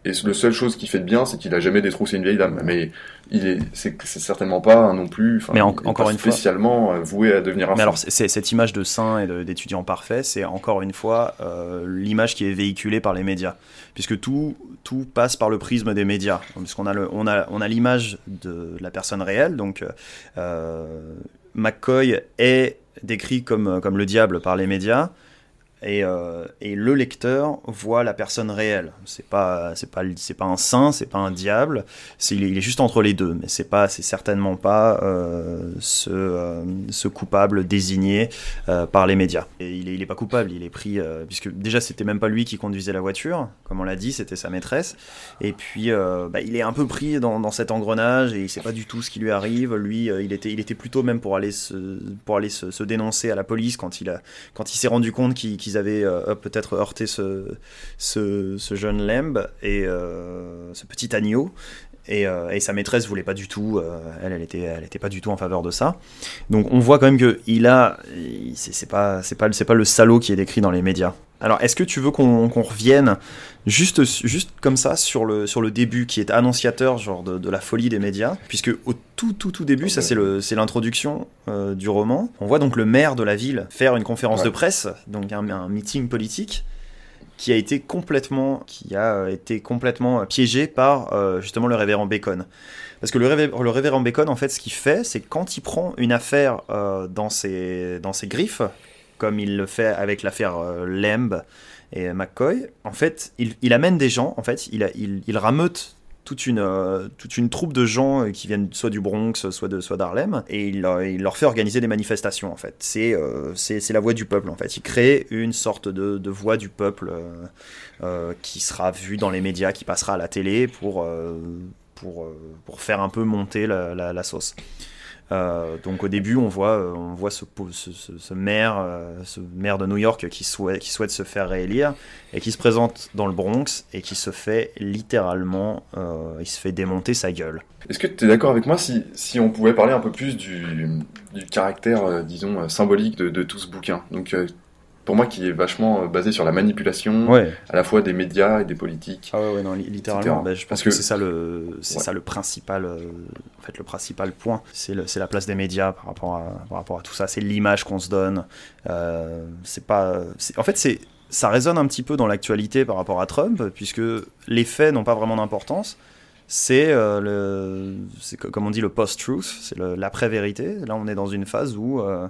et le seule chose qui fait de bien, c'est qu'il a jamais détroussé une vieille dame. Mais il est, c'est, certainement pas non plus. Mais en- encore une fois- spécialement euh, voué à devenir un. Mais saint. alors, c'est- cette image de saint et de- d'étudiant parfait, c'est encore une fois euh, l'image qui est véhiculée par les médias. Puisque tout, tout passe par le prisme des médias. Puisqu'on a le- on a, on a l'image de la personne réelle. Donc, euh, McCoy est décrit comme, comme le diable par les médias. Et, euh, et le lecteur voit la personne réelle. C'est pas, c'est pas, c'est pas un saint, c'est pas un diable. Il, est, juste entre les deux. Mais c'est pas, c'est certainement pas euh, ce, euh, ce coupable désigné par les médias. Il est, pas coupable. Il est pris puisque déjà c'était même pas lui qui conduisait la voiture, comme on l'a dit, c'était sa maîtresse. Et puis bah, il est un peu pris dans, cet engrenage et il sait pas du tout ce qui lui arrive. Lui, il était, il était plutôt même pour aller se, pour aller se, dénoncer à la police quand il a, quand il s'est rendu compte qu'il qu'ils avaient euh, peut-être heurté ce, jeune Lemb et euh, ce petit agneau. Et, euh, et sa maîtresse voulait pas du tout, euh, elle, elle était, elle était pas du tout en faveur de ça. Donc on voit quand même que il a, c'est pas, c'est pas, c'est pas le salaud qui est décrit dans les médias. Alors est-ce que tu veux qu'on revienne juste, juste comme ça sur le, sur le début qui est annonciateur genre de, de la folie des médias? Puisque au tout tout tout début ça c'est le c'est l'introduction euh, du roman on voit donc le maire de la ville faire une conférence Ouais. de presse donc un, un meeting politique qui a été complètement qui a euh, été complètement euh, piégé par euh, justement le révérend Bacon. Parce que le, révé- le révérend Bacon en fait ce qu'il fait c'est quand il prend une affaire dans ses dans ses griffes comme il le fait avec l'affaire euh, Lemb et McCoy, en fait, il, amène des gens, en fait, il, il, il rameute toute une, euh, toute une troupe de gens euh, qui viennent soit du Bronx, soit de soit d'Harlem, et il, leur- il leur fait organiser des manifestations, en fait. C'est euh, la voix du peuple, en fait. Il crée une sorte de, de voix du peuple euh, euh, qui sera vue dans les médias, qui passera à la télé pour, euh, pour, euh, pour faire un peu monter la sauce. Euh, donc au début, on voit, euh, on voit ce, ce, maire, euh, ce maire de New York qui souhaite, qui souhaite se faire réélire et qui se présente dans le Bronx et qui se fait littéralement, il se fait démonter sa gueule. Est-ce que tu es d'accord avec moi si, si on pouvait parler un peu plus du, du caractère, disons, symbolique de, de tout ce bouquin? Donc, pour moi, qui est vachement euh, basé sur la manipulation, Ouais. à la fois des médias et des politiques. Ah ouais, ouais, non, li- littéralement. bah, je pense Parce que, que- c'est ça le, c'est Ouais. ça le principal, euh, en fait, le principal point. C'est le- c'est la place des médias par rapport à, par rapport à tout ça. C'est l'image qu'on se donne. Euh, c'est pas, en fait, c'est, ça résonne un petit peu dans l'actualité par rapport à Trump, puisque les faits n'ont pas vraiment d'importance. C'est euh, le, c'est co- comme on dit le post-truth, c'est l'après-vérité. Là, on est dans une phase où euh,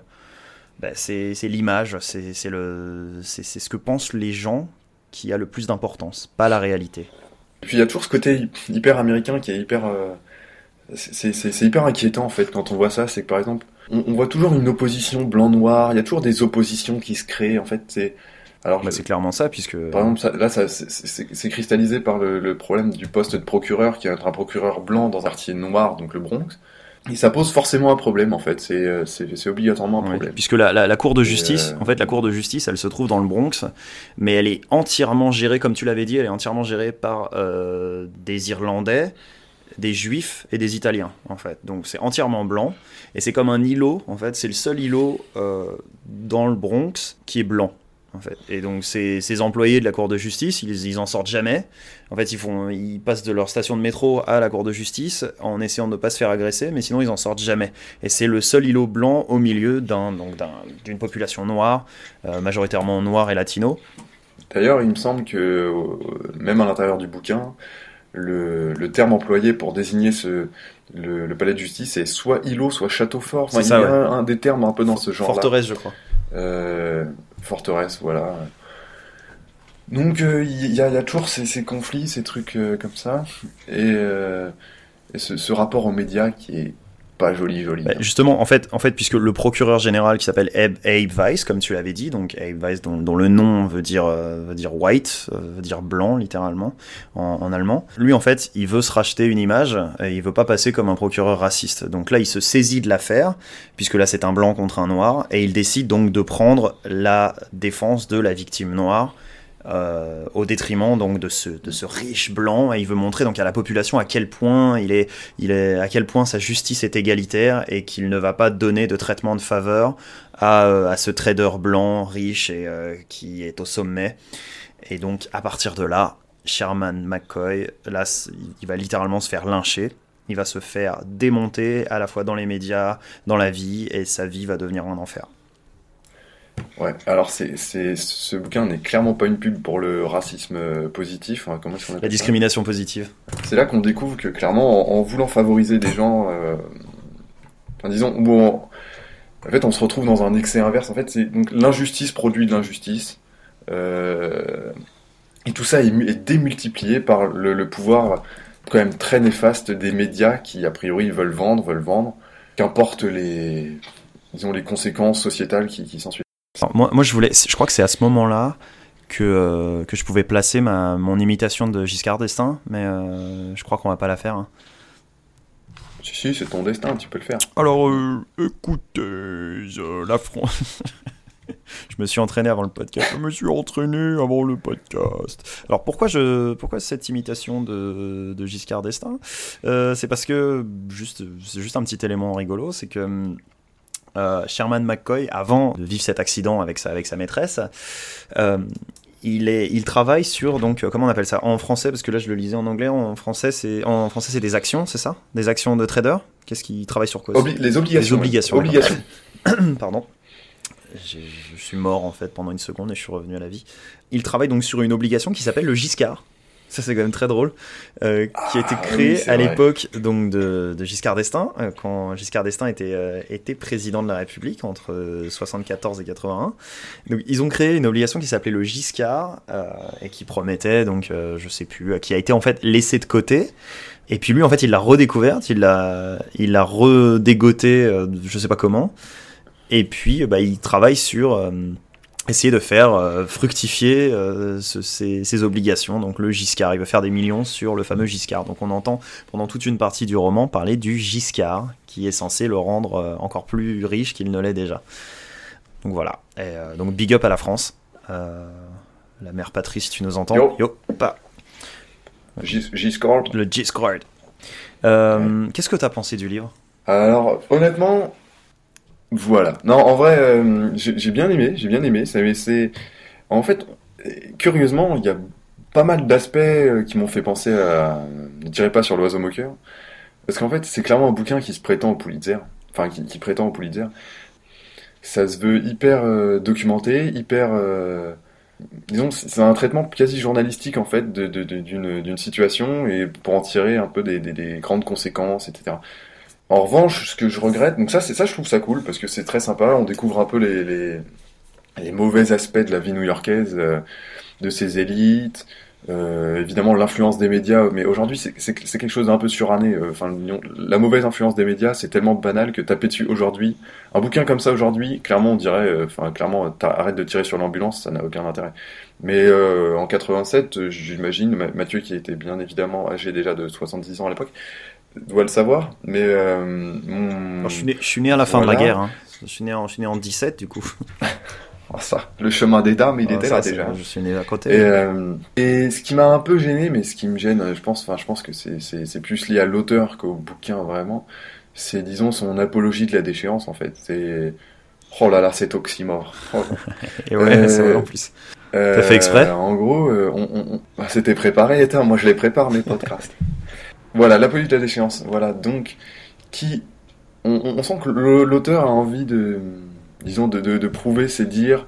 bah, c'est l'image, c'est ce que pensent les gens qui a le plus d'importance, pas la réalité. Et puis, il y a toujours ce côté hy- hyper américain qui est hyper. euh, c'est hyper inquiétant, en fait, quand on voit ça. C'est que, par exemple, on, on voit toujours une opposition blanc-noir, il y a toujours des oppositions qui se créent, en fait. C'est. Alors, Bah, c'est clairement ça, puisque Par exemple, ça- là, ça- c'est cristallisé par le, le problème du poste de procureur, qui est un procureur blanc dans un quartier noir, donc le Bronx. Et ça pose forcément un problème, en fait. C'est euh, obligatoirement un Ouais, problème. puisque la, la, la cour de justice, euh, en fait, la cour de justice, elle se trouve dans le Bronx, mais elle est entièrement gérée, comme tu l'avais dit, elle est entièrement gérée par euh, des Irlandais, des Juifs et des Italiens, en fait. Donc c'est entièrement blanc, et c'est comme un îlot, en fait, c'est le seul îlot euh, dans le Bronx qui est blanc. En fait. Et donc ces, ces employés de la cour de justice, ils, ils en sortent jamais. En fait, ils, font, ils passent de leur station de métro à la cour de justice en essayant de ne pas se faire agresser, mais sinon ils en sortent jamais. Et c'est le seul îlot blanc au milieu d'un, donc d'un- d'une population noire, euh, majoritairement noire et latino. D'ailleurs, il me semble que, euh, même à l'intérieur du bouquin, le, le terme employé pour désigner ce, le, le palais de justice est soit îlot, soit château fort. Enfin, C'est il y a ouais. un, un des termes un peu dans ce genre-là. Forteresse, je crois. Euh, forteresse, voilà. Donc euh, il y, a, il y a toujours ces, conflits, ces trucs euh, comme ça, et, euh, ce rapport aux médias qui est pas joli, joli. Bah, justement, en fait, en fait, puisque le procureur général qui s'appelle Abe, Weiss, comme tu l'avais dit, donc Abe Weiss, dont, le nom veut dire, euh, white, euh, veut dire blanc littéralement en, en allemand. Lui, en fait, il veut se racheter une image et il veut pas passer comme un procureur raciste. Donc là, il se saisit de l'affaire, puisque là, c'est un blanc contre un noir, et il décide donc de prendre la défense de la victime noire. Euh, au détriment donc de ce, riche blanc. Et il veut montrer donc à la population à quel point il est, à quel point sa justice est égalitaire et qu'il ne va pas donner de traitement de faveur à, euh, ce trader blanc riche et euh, qui est au sommet. Et donc à partir de là Sherman McCoy il va littéralement se faire lyncher. Il va se faire démonter à la fois dans les médias dans la vie et sa vie va devenir un enfer Ouais, alors c'est, c'est, ce bouquin n'est clairement pas une pub pour le racisme euh, positif. hein, comment est-ce qu'on appelle la discrimination positive C'est là qu'on découvre que clairement, en, en voulant favoriser des gens, euh, enfin, disons, on- en fait on se retrouve dans un excès inverse. En fait, c'est donc l'injustice produit de l'injustice. Euh, et tout ça est, mu- est démultiplié par le, le pouvoir quand même très néfaste des médias qui, a priori, veulent vendre, veulent vendre, qu'importe les, disons, les conséquences sociétales qui, qui s'ensuivent. Alors, moi, moi, je voulais, je crois que c'est à ce moment-là que, euh, que je pouvais placer ma, mon imitation de Giscard d'Estaing, mais euh, je crois qu'on va pas la faire. hein. Si, si, c'est ton destin, tu peux le faire. Alors, euh, écoutez, la France. je me suis entraîné avant le podcast. Je me suis entraîné avant le podcast. Alors pourquoi je, pourquoi cette imitation de, de Giscard d'Estaing? Euh, C'est parce que juste, c'est juste un petit élément rigolo, c'est que euh, Sherman McCoy, avant de vivre cet accident avec sa, avec sa maîtresse, euh, il, est, il travaille sur donc euh, comment on appelle ça en français parce que là je le lisais en anglais en français c'est en français c'est des actions c'est ça? Des actions de trader? Qu'est-ce qu'il travaille sur quoi? Obli- les obligations. Les obligations, ouais. Obligations. pardon. Je suis mort en fait pendant une seconde et je suis revenu à la vie. Il travaille donc sur une obligation qui s'appelle le Giscard. Ça c'est quand même très drôle, euh, qui a été Ah, oui, c'est à l'époque donc de, de Giscard d'Estaing, euh, quand Giscard d'Estaing était, euh, était président de la République entre euh, 74 et 81. Donc ils ont créé une obligation qui s'appelait le Giscard et qui promettait donc je sais plus, qui a été en fait laissé de côté. Et puis lui en fait il l'a redécouverte, il l'a il l'a redégoté, je sais pas comment. Et puis, bah, il travaille sur essayer de faire euh, fructifier euh, ce- ces, ces obligations. Donc le Giscard, il va faire des millions sur le fameux Giscard. Donc on entend pendant toute une partie du roman parler du Giscard, qui est censé le rendre euh, encore plus riche qu'il ne l'est déjà. Donc voilà. Et, euh, donc big up à la France. La mère patrie, si tu nous entends? Yo. pas. Gis- Giscard. Le Giscard. Qu'est-ce que tu as pensé du livre? Alors, honnêtement, voilà. Non, en vrai, euh, j'ai bien aimé, j'ai bien aimé. Mais c'est, en fait, curieusement, il y a pas mal d'aspects euh, qui m'ont fait penser à, ne dirais pas sur l'oiseau moqueur, parce qu'en fait, c'est clairement un bouquin qui se prétend au Pulitzer, enfin, qui, qui prétend au Pulitzer. Ça se veut hyper euh, documenté, hyper, euh, disons, c'est c'est un traitement quasi journalistique en fait de- de- d'une situation et pour en tirer un peu des, des- des grandes conséquences, etc. En revanche, ce que je regrette, donc ça, c'est ça, je trouve ça cool parce que c'est très sympa. On découvre un peu les, les, mauvais aspects de la vie new-yorkaise, euh, de ses élites, euh, évidemment l'influence des médias. Mais aujourd'hui, c'est quelque chose d'un peu suranné. euh, Enfin, la mauvaise influence des médias, c'est tellement banal que taper dessus aujourd'hui, un bouquin comme ça aujourd'hui, clairement, on dirait, enfin, clairement, arrête de tirer sur l'ambulance, ça n'a aucun intérêt. Mais en 87, euh, j'imagine, Ma- Mathieu qui était bien évidemment âgé déjà de 70 ans à l'époque, doit le savoir, mais euh, mon... Alors, je, suis né, je suis né à la fin de la guerre. hein. Je, suis né en, je suis né en 17 du coup. Oh, ça, le chemin des dames, il Ah, était ça, là c'est déjà. bon, Je suis né à côté. Et, euh, et ce qui m'a un peu gêné, mais ce qui me gêne, je pense, enfin, je pense que c'est c'est c'est plus lié à l'auteur qu'au bouquin vraiment. C'est disons son apologie de la déchéance en fait. C'est oh là là, cet oxymore. Oh. Et ouais, Euh, c'est vrai en plus. Euh, T'as fait exprès? En gros, euh, on, on- on- bah, c'était préparé. Moi je les prépare mes podcasts. voilà, l'apologie de la déchéance. Voilà, donc qui, on, sent que l'auteur a envie de, disons, de, prouver ses dires,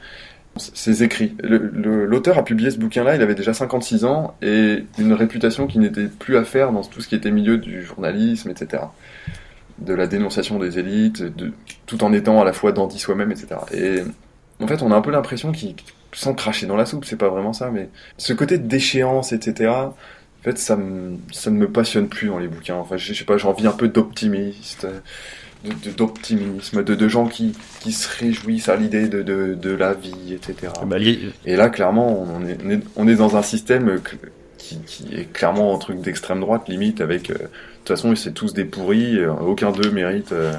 ses écrits. L'auteur a publié ce bouquin-là, il avait déjà 56 ans et une réputation qui n'était plus à faire dans tout ce qui était milieu du journalisme, etc. De la dénonciation des élites, tout en étant à la fois dandy soi-même, etc. Et en fait, on a un peu l'impression qu'il, sans cracher dans la soupe, c'est pas vraiment ça, mais ce côté de déchéance, etc. En fait, ça, me, ça ne me passionne plus dans les bouquins. Enfin, je, je sais pas, j'ai envie un peu d'optimiste, de- d'optimisme, de, de gens qui, qui se réjouissent à l'idée de, de, de la vie, etc. Bah, Et là, clairement, on est, on est, on est dans un système que- qui, qui est clairement un truc d'extrême droite, limite, avec... euh, de toute façon, c'est tous des pourris, euh, aucun d'eux mérite... euh,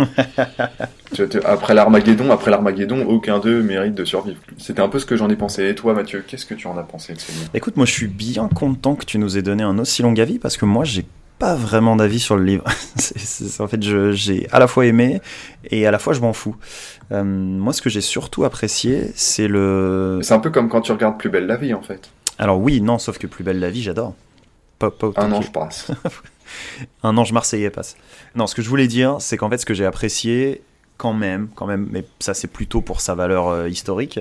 tu vois, tu- après l'Armageddon, après l'Armageddon, aucun d'eux mérite de survivre. C'était un peu ce que j'en ai pensé. Et toi, Mathieu, qu'est-ce que tu en as pensé de ce livre? Écoute, moi je suis bien content que tu nous aies donné un aussi long avis parce que moi j'ai pas vraiment d'avis sur le livre. En fait, j'ai à la fois aimé et à la fois je m'en fous. Euh, moi, ce que j'ai surtout apprécié, c'est le. C'est un peu comme quand tu regardes Plus belle la vie, en fait. Alors oui, non, sauf que Plus belle la vie, j'adore. Pas, pas autant Un ange passe. un ange marseillais passe. Non, ce que je voulais dire, c'est qu'en fait, ce que j'ai apprécié, quand même, quand même, mais ça c'est plutôt pour sa valeur euh, historique.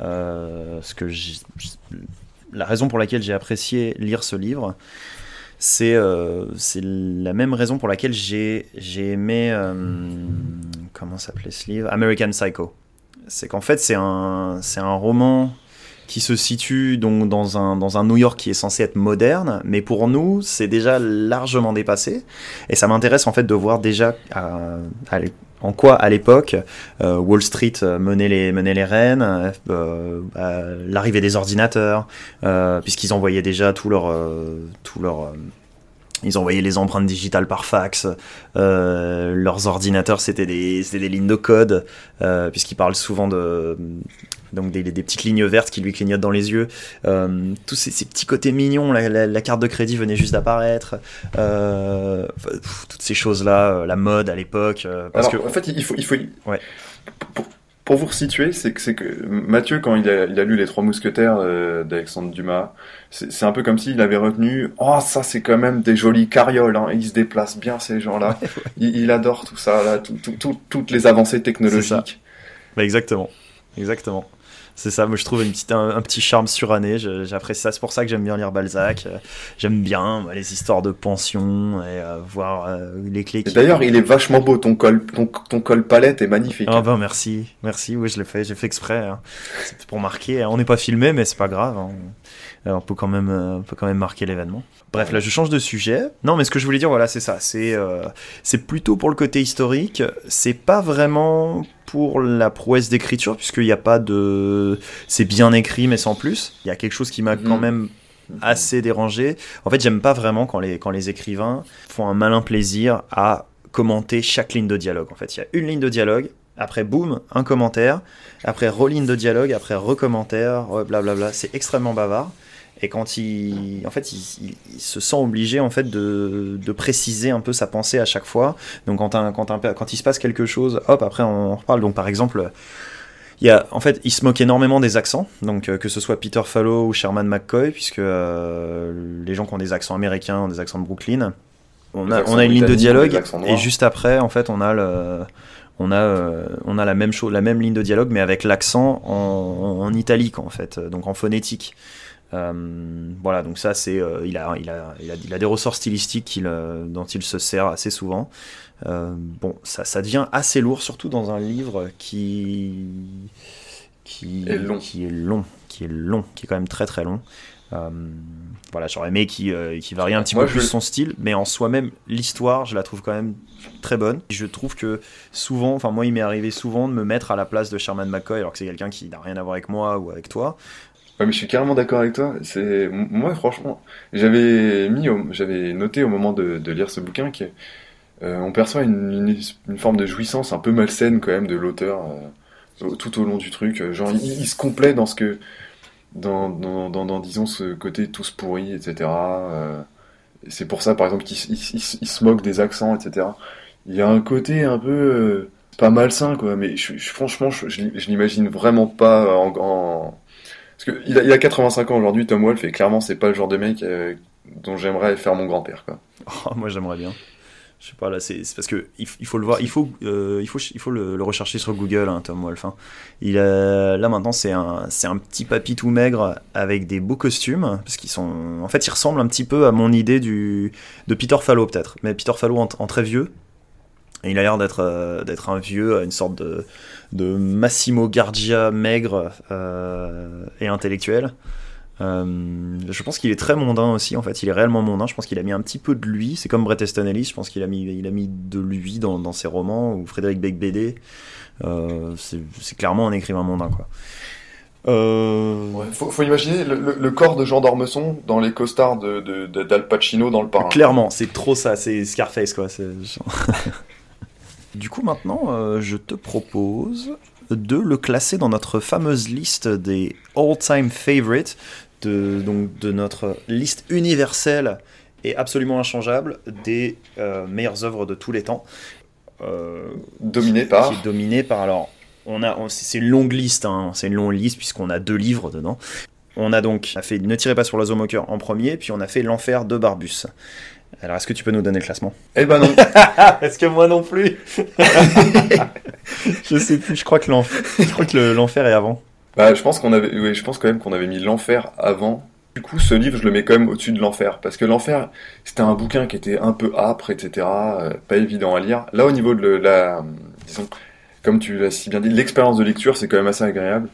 euh, ce que la raison pour laquelle j'ai apprécié lire ce livre, c'est euh, c'est la même raison pour laquelle j'ai j'ai aimé comment s'appelait ce livre? American Psycho. C'est qu'en fait c'est un c'est un roman qui se situe donc dans un, dans un New York qui est censé être moderne, mais pour nous, c'est déjà largement dépassé. Et ça m'intéresse en fait de voir déjà euh, en quoi à l'époque euh, Wall Street euh, menait les, menait les rênes, l'arrivée des ordinateurs, puisqu'ils envoyaient déjà tout leur, ils envoyaient les empreintes digitales par fax. Leurs ordinateurs, c'était des, des lignes de code, puisqu'ils parlent souvent de, donc des, des petites lignes vertes qui lui clignotent dans les yeux. Euh, tous ces, ces petits côtés mignons, la, la- la carte de crédit venait juste d'apparaître. Euh, toutes ces choses-là, euh, la mode à l'époque. parce Alors, que en fait, il faut, il faut, Ouais. pour, pour vous resituer, c'est que, c'est que Mathieu, quand il a, il a lu Les Trois Mousquetaires euh, d'Alexandre Dumas, c'est un peu comme s'il avait retenu, oh, ça, c'est quand même des jolies carrioles, hein, ils se déplacent bien, ces gens-là. il, il adore tout ça, là, tout, tout, tout- toutes les avancées technologiques. Bah, exactement, exactement. C'est ça, moi je trouve une petite, un, un petit charme suranné, j'apprécie ça, c'est pour ça que j'aime bien lire Balzac, Euh, j'aime bien moi, les histoires de pension et euh, voir euh, les clés qui... d'ailleurs, il est vachement beau, ton col, ton, ton col palette est magnifique. Ah ben merci, merci, oui je l'ai fait, j'ai fait exprès, hein. c'est pour marquer, hein. on n'est pas filmé mais c'est pas grave, hein. Euh, on peut quand même, on peut quand même marquer l'événement. Bref, là je change de sujet. Non mais ce que je voulais dire, voilà c'est ça, c'est euh, c'est plutôt pour le côté historique, c'est pas vraiment pour la prouesse d'écriture puisqu'il n'y a pas de... C'est bien écrit mais sans plus, il y a quelque chose qui m'a Mhm. quand même assez dérangé. En fait, j'aime pas vraiment quand les, quand les écrivains font un malin plaisir à commenter chaque ligne de dialogue. En fait, il y a une ligne de dialogue, après boum, un commentaire, après religne de dialogue, après recommentaire, blablabla. C'est extrêmement bavard. Et quand il, en fait, il, il- il se sent obligé en fait de, de préciser un peu sa pensée à chaque fois. Donc quand, un, quand, un, quand il se passe quelque chose, hop, après on en reparle. Donc par exemple, il y a, en fait, il se moque énormément des accents, donc euh, que ce soit Peter Fallow ou Sherman McCoy, puisque euh, les gens qui ont des accents américains ont des accents de Brooklyn. On a, on a une ligne de dialogue et juste après, en fait, on a le, on a, euh, on a la même chose, la même ligne de dialogue, mais avec l'accent en, en italique en fait, donc en phonétique. Euh, voilà, donc ça c'est, euh, il, a, il, a, il, a, il a des ressorts stylistiques euh, dont il se sert assez souvent. Bon, ça, ça devient assez lourd, surtout dans un livre qui, qui Est long. qui est long, qui est long, qui est quand même très très long. Voilà, j'aurais aimé qu'il varie un petit Moi, peu je- plus son style, mais en soi-même, l'histoire, je la trouve quand même très bonne. Je trouve que souvent, enfin moi, il m'est arrivé souvent de me mettre à la place de Sherman McCoy, alors que c'est quelqu'un qui n'a rien à voir avec moi ou avec toi. Ouais, mais je suis carrément d'accord avec toi. C'est moi, franchement, j'avais mis, j'avais noté au moment de, lire ce bouquin que euh, on perçoit une, forme de jouissance un peu malsaine quand même de l'auteur euh, tout au long du truc. Genre, il, se complaît dans ce que, dans, dans, dans, disons ce côté tous pourris, etc. Euh, c'est pour ça, par exemple, qu'il il, se moque des accents, etc. Il y a un côté un peu euh, pas malsain, quoi. Mais franchement, je, je, l'imagine vraiment pas en parce que il a, il a 85 ans aujourd'hui, Tom Wolfe, et clairement, c'est pas le genre de mec euh, dont j'aimerais faire mon grand-père. Oh, moi, j'aimerais bien. Je sais pas, là, c'est parce que il, faut le voir, il faut, euh, il faut, il faut le, rechercher sur Google, hein, Tom Wolfe. hein. Il a- là maintenant, c'est un, c'est un petit papy tout maigre avec des beaux costumes, parce qu'ils sont, en fait, il ressemble un petit peu à mon idée du, de Peter Fallow peut-être, mais Peter Fallow en très vieux. Et il a l'air d'être, euh, d'être un vieux, une sorte de, de Massimo Gardia maigre euh, et intellectuel. Euh, je pense qu'il est très mondain aussi, en fait. Il est réellement mondain. Je pense qu'il a mis un petit peu de lui. C'est comme Bret Easton Ellis. Je pense qu'il a mis, il a mis de lui dans, dans ses romans. Ou Frédéric Beigbeder. Euh, c'est clairement un écrivain mondain, quoi. Euh, Faut, faut imaginer le, le- le corps de Jean d'Ormesson dans les costards de, de, de- d'Al Pacino dans le parrain. Clairement, c'est trop ça, c'est Scarface quoi. c'est- du coup maintenant, euh, je te propose de le classer dans notre fameuse liste des all-time favorites, de, donc de notre liste universelle et absolument inchangeable des euh, meilleures œuvres de tous les temps. Euh, Dominé par. qui est dominé par alors on a on- c'est une longue liste hein, c'est une longue liste puisqu'on a deux livres dedans on a donc on a fait ne tirez pas sur l'oiseau moqueur en premier puis on a fait l'enfer de Barbus alors est-ce que tu peux nous donner le classement? Eh ben non. est-ce que moi non plus je sais plus je crois que l'enfer je crois que le- l'enfer est avant Bah, je pense qu'on avait, oui, je pense quand même qu'on avait mis l'enfer avant. Du coup, ce livre, je le mets quand même au-dessus de l'enfer, parce que l'enfer, c'était un bouquin qui était un peu âpre, etc., euh, pas évident à lire. Là, au niveau de le- la, disons, comme tu l'as si bien dit, l'expérience de lecture, c'est quand même assez agréable.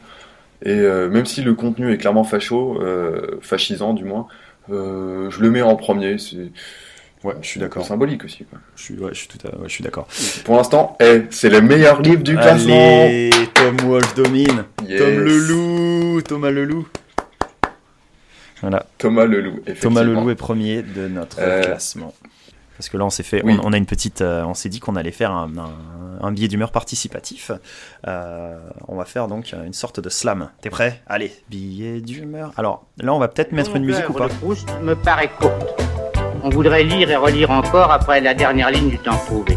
Et euh, même si le contenu est clairement facho, euh, fascisant du moins, euh, je le mets en premier. C'est ouais je suis d'accord symbolique aussi. Quoi. je suis ouais, je suis tout à- ouais, je suis d'accord Pour l'instant, eh, c'est le meilleur livre du classement. allez Tom Wolfe domine Yes. Tom Leloup Thomas Leloup voilà Thomas Leloup. Thomas. Leloup est premier de notre Euh, classement. Parce que là, on s'est fait, Oui. on, on a une petite, euh, on s'est dit qu'on allait faire un, un, un billet d'humeur participatif. Euh, on va faire donc une sorte de slam. T'es prêt? Allez, billet d'humeur. Alors là, on va peut-être mettre une musique ou pas? de me paraît courte. On voudrait lire et relire encore après la dernière ligne du temps trouvé.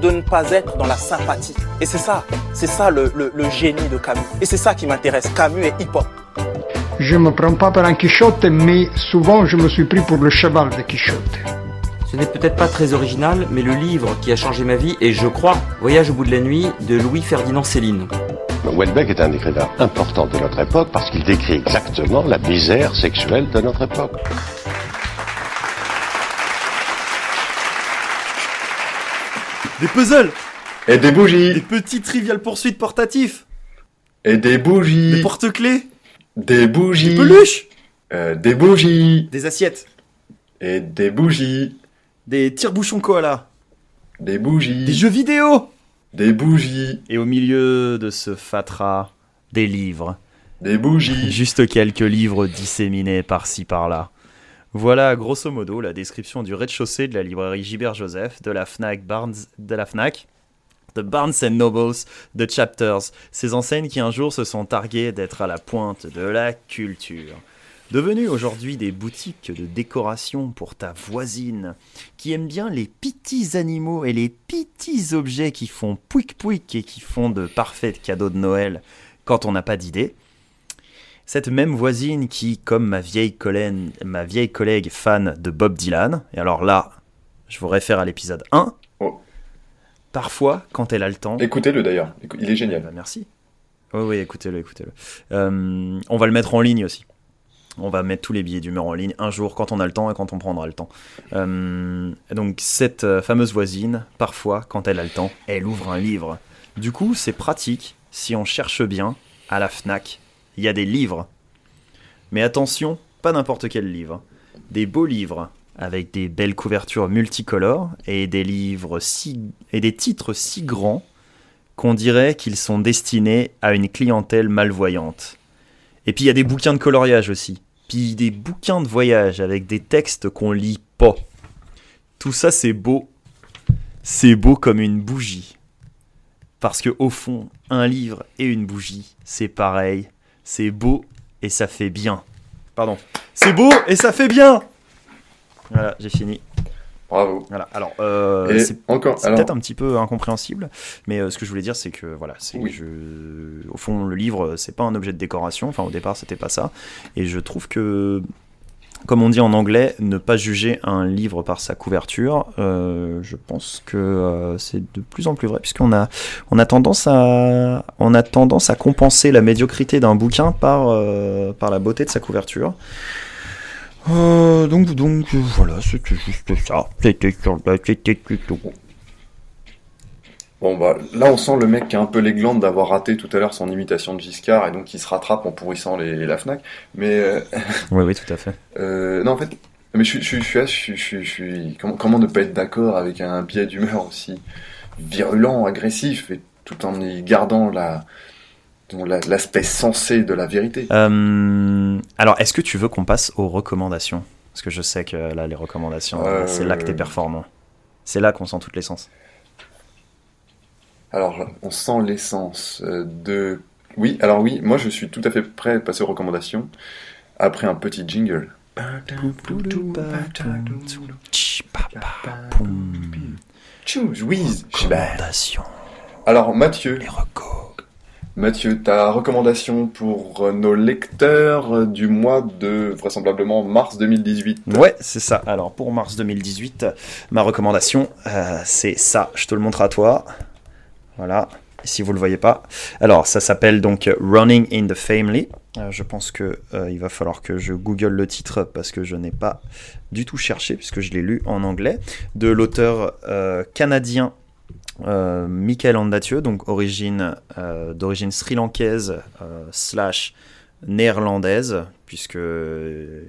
de ne pas être dans la sympathie. Et c'est ça, c'est ça le, le- le génie de Camus. Et c'est ça qui m'intéresse. Camus et hip-hop. Je me prends pas pour un Quichotte, mais souvent je me suis pris pour le cheval de Quichotte. Ce n'est peut-être pas très original, mais le livre qui a changé ma vie est, je crois, Voyage au bout de la nuit de Louis-Ferdinand Céline. Welbeck est un écrivain important de notre époque parce qu'il décrit exactement la misère sexuelle de notre époque. Des puzzles Et des Des bougies petits trivial poursuites portatifs. Et des Des bougies porte-clés. Des bougies. Des peluches. Euh, Des bougies. Des assiettes. Et des bougies Des tire-bouchons koala Des bougies Des jeux vidéo Des bougies Et au milieu de ce fatras, des livres. Des bougies Juste quelques livres disséminés par-ci par-là. Voilà, grosso modo, la description du rez-de-chaussée de la librairie Gilbert Joseph, de la Fnac Barnes, de la Fnac, de Barnes and Nobles, de Chapters, ces enseignes qui un jour se sont targuées d'être à la pointe de la culture. Devenues aujourd'hui des boutiques de décoration pour ta voisine, qui aime bien les petits animaux et les petits objets qui font pouic pouic et qui font de parfaits cadeaux de Noël quand on n'a pas d'idée. Cette même voisine qui, comme ma vieille, collègue, ma vieille collègue fan de Bob Dylan, et alors là, je vous réfère à l'épisode 1, Oh. parfois, quand elle a le temps... Écoutez-le d'ailleurs, il est Eh génial. ben, merci. Oui, oui, écoutez-le, écoutez-le. Euh, on va le mettre en ligne aussi. On va mettre tous les billets d'humeur en ligne un jour quand on a le temps et quand on prendra le temps. Euh, donc cette euh, fameuse voisine, parfois, quand elle a le temps, elle ouvre un livre. Du coup, c'est pratique si on cherche bien à la Fnac. Il y a des livres. Mais attention, pas n'importe quel livre. Des beaux livres avec des belles couvertures multicolores et des livres si et des titres si grands qu'on dirait qu'ils sont destinés à une clientèle malvoyante. Et puis il y a des bouquins de coloriage aussi. Puis des bouquins de voyage avec des textes qu'on lit pas. Tout ça c'est beau. C'est beau comme une bougie. Parce que au fond, un livre et une bougie, c'est pareil. C'est beau et ça fait bien. Pardon. C'est beau et ça fait bien. Voilà, j'ai fini. Bravo. Voilà. Alors, euh, c'est alors- peut-être un petit peu incompréhensible, mais euh, ce que je voulais dire, c'est que voilà, c'est Oui. je, au fond, le livre, c'est pas un objet de décoration. Enfin, au départ, c'était pas ça. Et je trouve que, comme on dit en anglais, ne pas juger un livre par sa couverture, euh, je pense que euh, c'est de plus en plus vrai, puisqu'on a, on a tendance à, on a tendance à compenser la médiocrité d'un bouquin par, euh, par la beauté de sa couverture. Euh, donc, donc, euh, voilà, c'était juste ça. C'était c'était tout. Bon bah là on sent le mec qui a un peu les glandes d'avoir raté tout à l'heure son imitation de Giscard et donc il se rattrape en pourrissant les, la Fnac. Mais euh, Oui, oui, tout à fait. euh, non en fait, mais je suis, je je je comment, comment ne pas être d'accord avec un biais d'humeur aussi virulent, agressif et tout en y gardant la- l'aspect sensé de la vérité. Euh, alors, est-ce que tu veux qu'on passe aux recommandations? Parce que je sais que là, les recommandations, Euh, c'est là que t'es performant. C'est là qu'on sent toute l'essence. Alors, on sent l'essence euh, de... Oui, alors oui, moi je suis tout à fait prêt à passer aux recommandations après un petit jingle. Louise, Recommandation. Alors Mathieu. Mathieu, ta recommandation pour euh, nos lecteurs euh, du mois de vraisemblablement mars 2018. Ouais, c'est ça. Alors, pour mars 2018, ma recommandation, euh, c'est ça. Je te le montre à toi. Voilà. Si vous le voyez pas. Alors, ça s'appelle donc Running in the Family. Je pense que il va falloir que je google le titre parce que je n'ai pas du tout cherché puisque je l'ai lu en anglais de l'auteur canadien euh, Michael Andatieu, donc origine euh, d'origine sri-lankaise euh, slash néerlandaise puisque euh,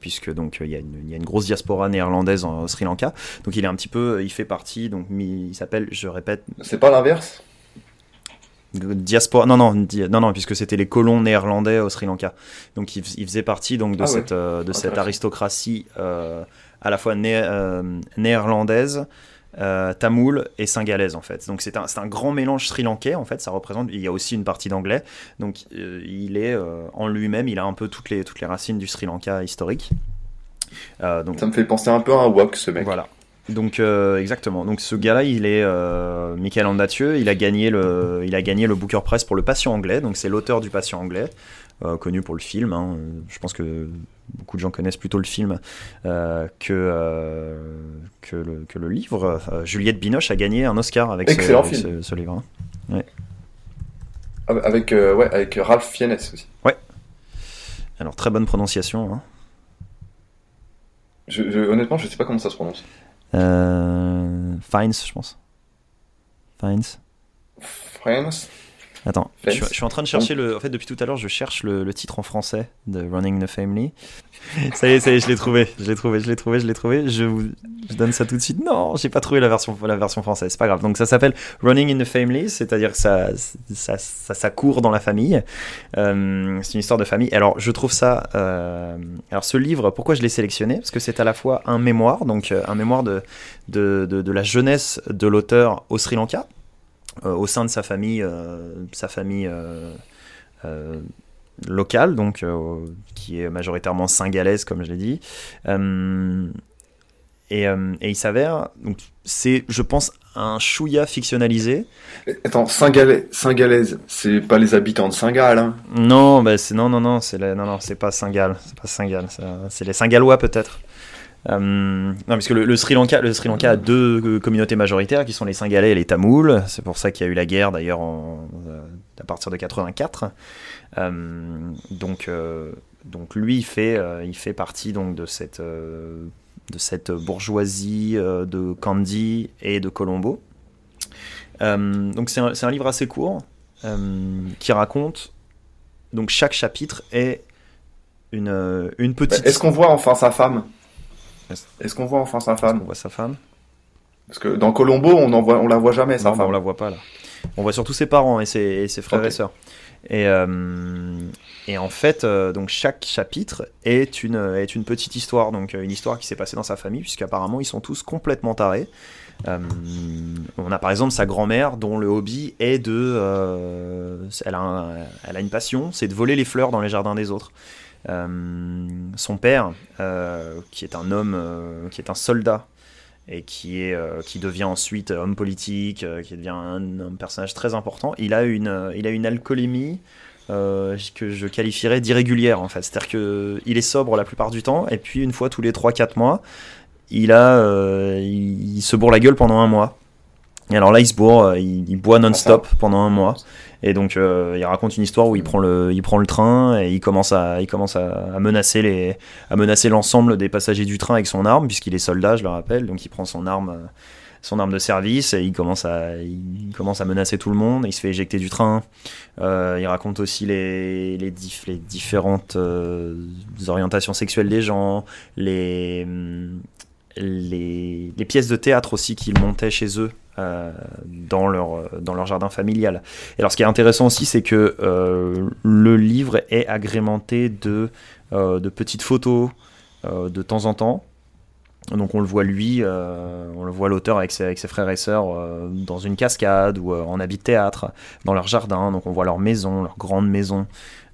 puisque donc il y, a une- il y a une grosse diaspora néerlandaise en Sri Lanka. Donc il est un petit peu, il fait partie, donc il s'appelle, je répète, C'est pas l'inverse? Diaspora. Non non di- non non, puisque c'était les colons néerlandais au Sri Lanka. Donc il, fais- il faisait partie donc de Ah cette de cette aristocratie à la fois né- néerlandaise, euh, tamoul et singalaise en fait. Donc c'est un, un grand mélange sri-lankais en fait. Ça représente. Il y a aussi une partie d'anglais. Donc euh, il est euh, en lui-même, il a un peu toutes les toutes les racines du Sri Lanka historique. Donc Ça me fait penser un peu à un wok, ce mec. voilà. Donc exactement. Donc ce gars-là, il est Michael Andatieu. Il a gagné le, il a gagné le Booker Prize pour le Patient anglais. Donc c'est l'auteur du Patient anglais, connu pour le film. hein. Je pense que beaucoup de gens connaissent plutôt le film euh, que euh, que, le, que le livre. Euh, Juliette Binoche a gagné un Oscar avec, ce, Excellent avec film. ce, ce livre. hein. Ouais. Avec, euh, ouais, avec Ralph Fiennes aussi. Alors très bonne prononciation. hein. Je, je- honnêtement, je sais pas comment ça se prononce. Euh, Fiennes, je pense. Fiennes. Friends Attends, je suis, Fence. je suis en train de chercher le. En fait, depuis tout à l'heure, je cherche le, le titre en français de Running the Family. Ça y est, ça y est, je l'ai trouvé, je l'ai trouvé, je l'ai trouvé, je l'ai trouvé. Je vous je donne ça tout de suite. Non, j'ai pas trouvé la version, la version française. C'est pas grave. Donc ça s'appelle Running in the Family, c'est-à-dire que ça, ça, ça, ça court dans la famille. Euh, c'est une histoire de famille. Alors, je trouve ça. euh, alors, ce livre, pourquoi je l'ai sélectionné? Parce que c'est à la fois un mémoire, donc euh, un mémoire de, de, de, de la jeunesse de l'auteur au Sri Lanka au sein de sa famille, euh, sa famille euh, euh, locale, donc euh, qui est majoritairement singalaise, comme je l'ai dit. Euh, et, euh, et il s'avère, donc c'est, je pense, un chouïa fictionnalisé. Attends, Singalais, Singalaise, c'est pas les habitants de Singal, hein? Non, bah c'est non, non, non, c'est non, non, c'est pas Singal, c'est pas Singal, c'est les Singalois peut-être. Euh, non, parce que le, Sri Lanka, le Sri Lanka a deux euh, communautés majoritaires qui sont les Singalais et les Tamouls. C'est pour ça qu'il y a eu la guerre d'ailleurs euh, à partir de 84. Euh, donc, donc lui, il fait, il fait partie donc de cette, de cette bourgeoisie de Kandy et de Colombo. Donc c'est un, un livre assez court qui raconte donc chaque chapitre est une, une petite. Est-ce qu'on voit enfin sa femme? Est-ce qu'on voit enfin sa femme On voit sa femme. Parce que dans Colombo, on, en voit, on la voit jamais, sa Non, femme. on la voit pas là. On voit surtout ses parents et ses, et ses frères et sœurs. Et, euh, et en fait, euh, donc chaque chapitre est une, est une petite histoire, donc euh, une histoire qui s'est passée dans sa famille, puisqu'apparemment ils sont tous complètement tarés. Euh, on a par exemple sa grand-mère dont le hobby est de, elle, a un- elle a une passion, c'est de voler les fleurs dans les jardins des autres. Euh, son père, euh, qui est un homme, euh, qui est un soldat et qui, est, euh, qui devient ensuite homme politique, euh, qui devient un, un personnage très important, il a une, euh, il a une alcoolémie que je qualifierais d'irrégulière en fait. C'est-à-dire qu'il est sobre la plupart du temps, et puis une fois tous les 3-4 mois, il, a, il, il se bourre la gueule pendant un mois. Et alors là, il se bourre, il, il boit non-stop pendant un mois. Et donc, euh, il raconte une histoire où il prend le, il prend le train et il commence à, il commence à, menacer les, à menacer l'ensemble des passagers du train avec son arme, puisqu'il est soldat, je le rappelle. Donc, il prend son arme, son arme de service et il commence à, il commence à menacer tout le monde. Il se fait éjecter du train. Euh, il raconte aussi les, les, dif- les différentes euh, orientations sexuelles des gens, les, les, les pièces de théâtre aussi qu'ils montaient chez eux dans, leur, dans leur jardin familial. Et alors ce qui est intéressant aussi, c'est que euh, le livre est agrémenté de, euh, de petites photos euh, de temps en temps. Donc on le voit lui, euh, on le voit l'auteur avec ses, frères et sœurs euh, dans une cascade ou euh, en habit de théâtre, dans leur jardin. Donc on voit leur maison, leur grande maison.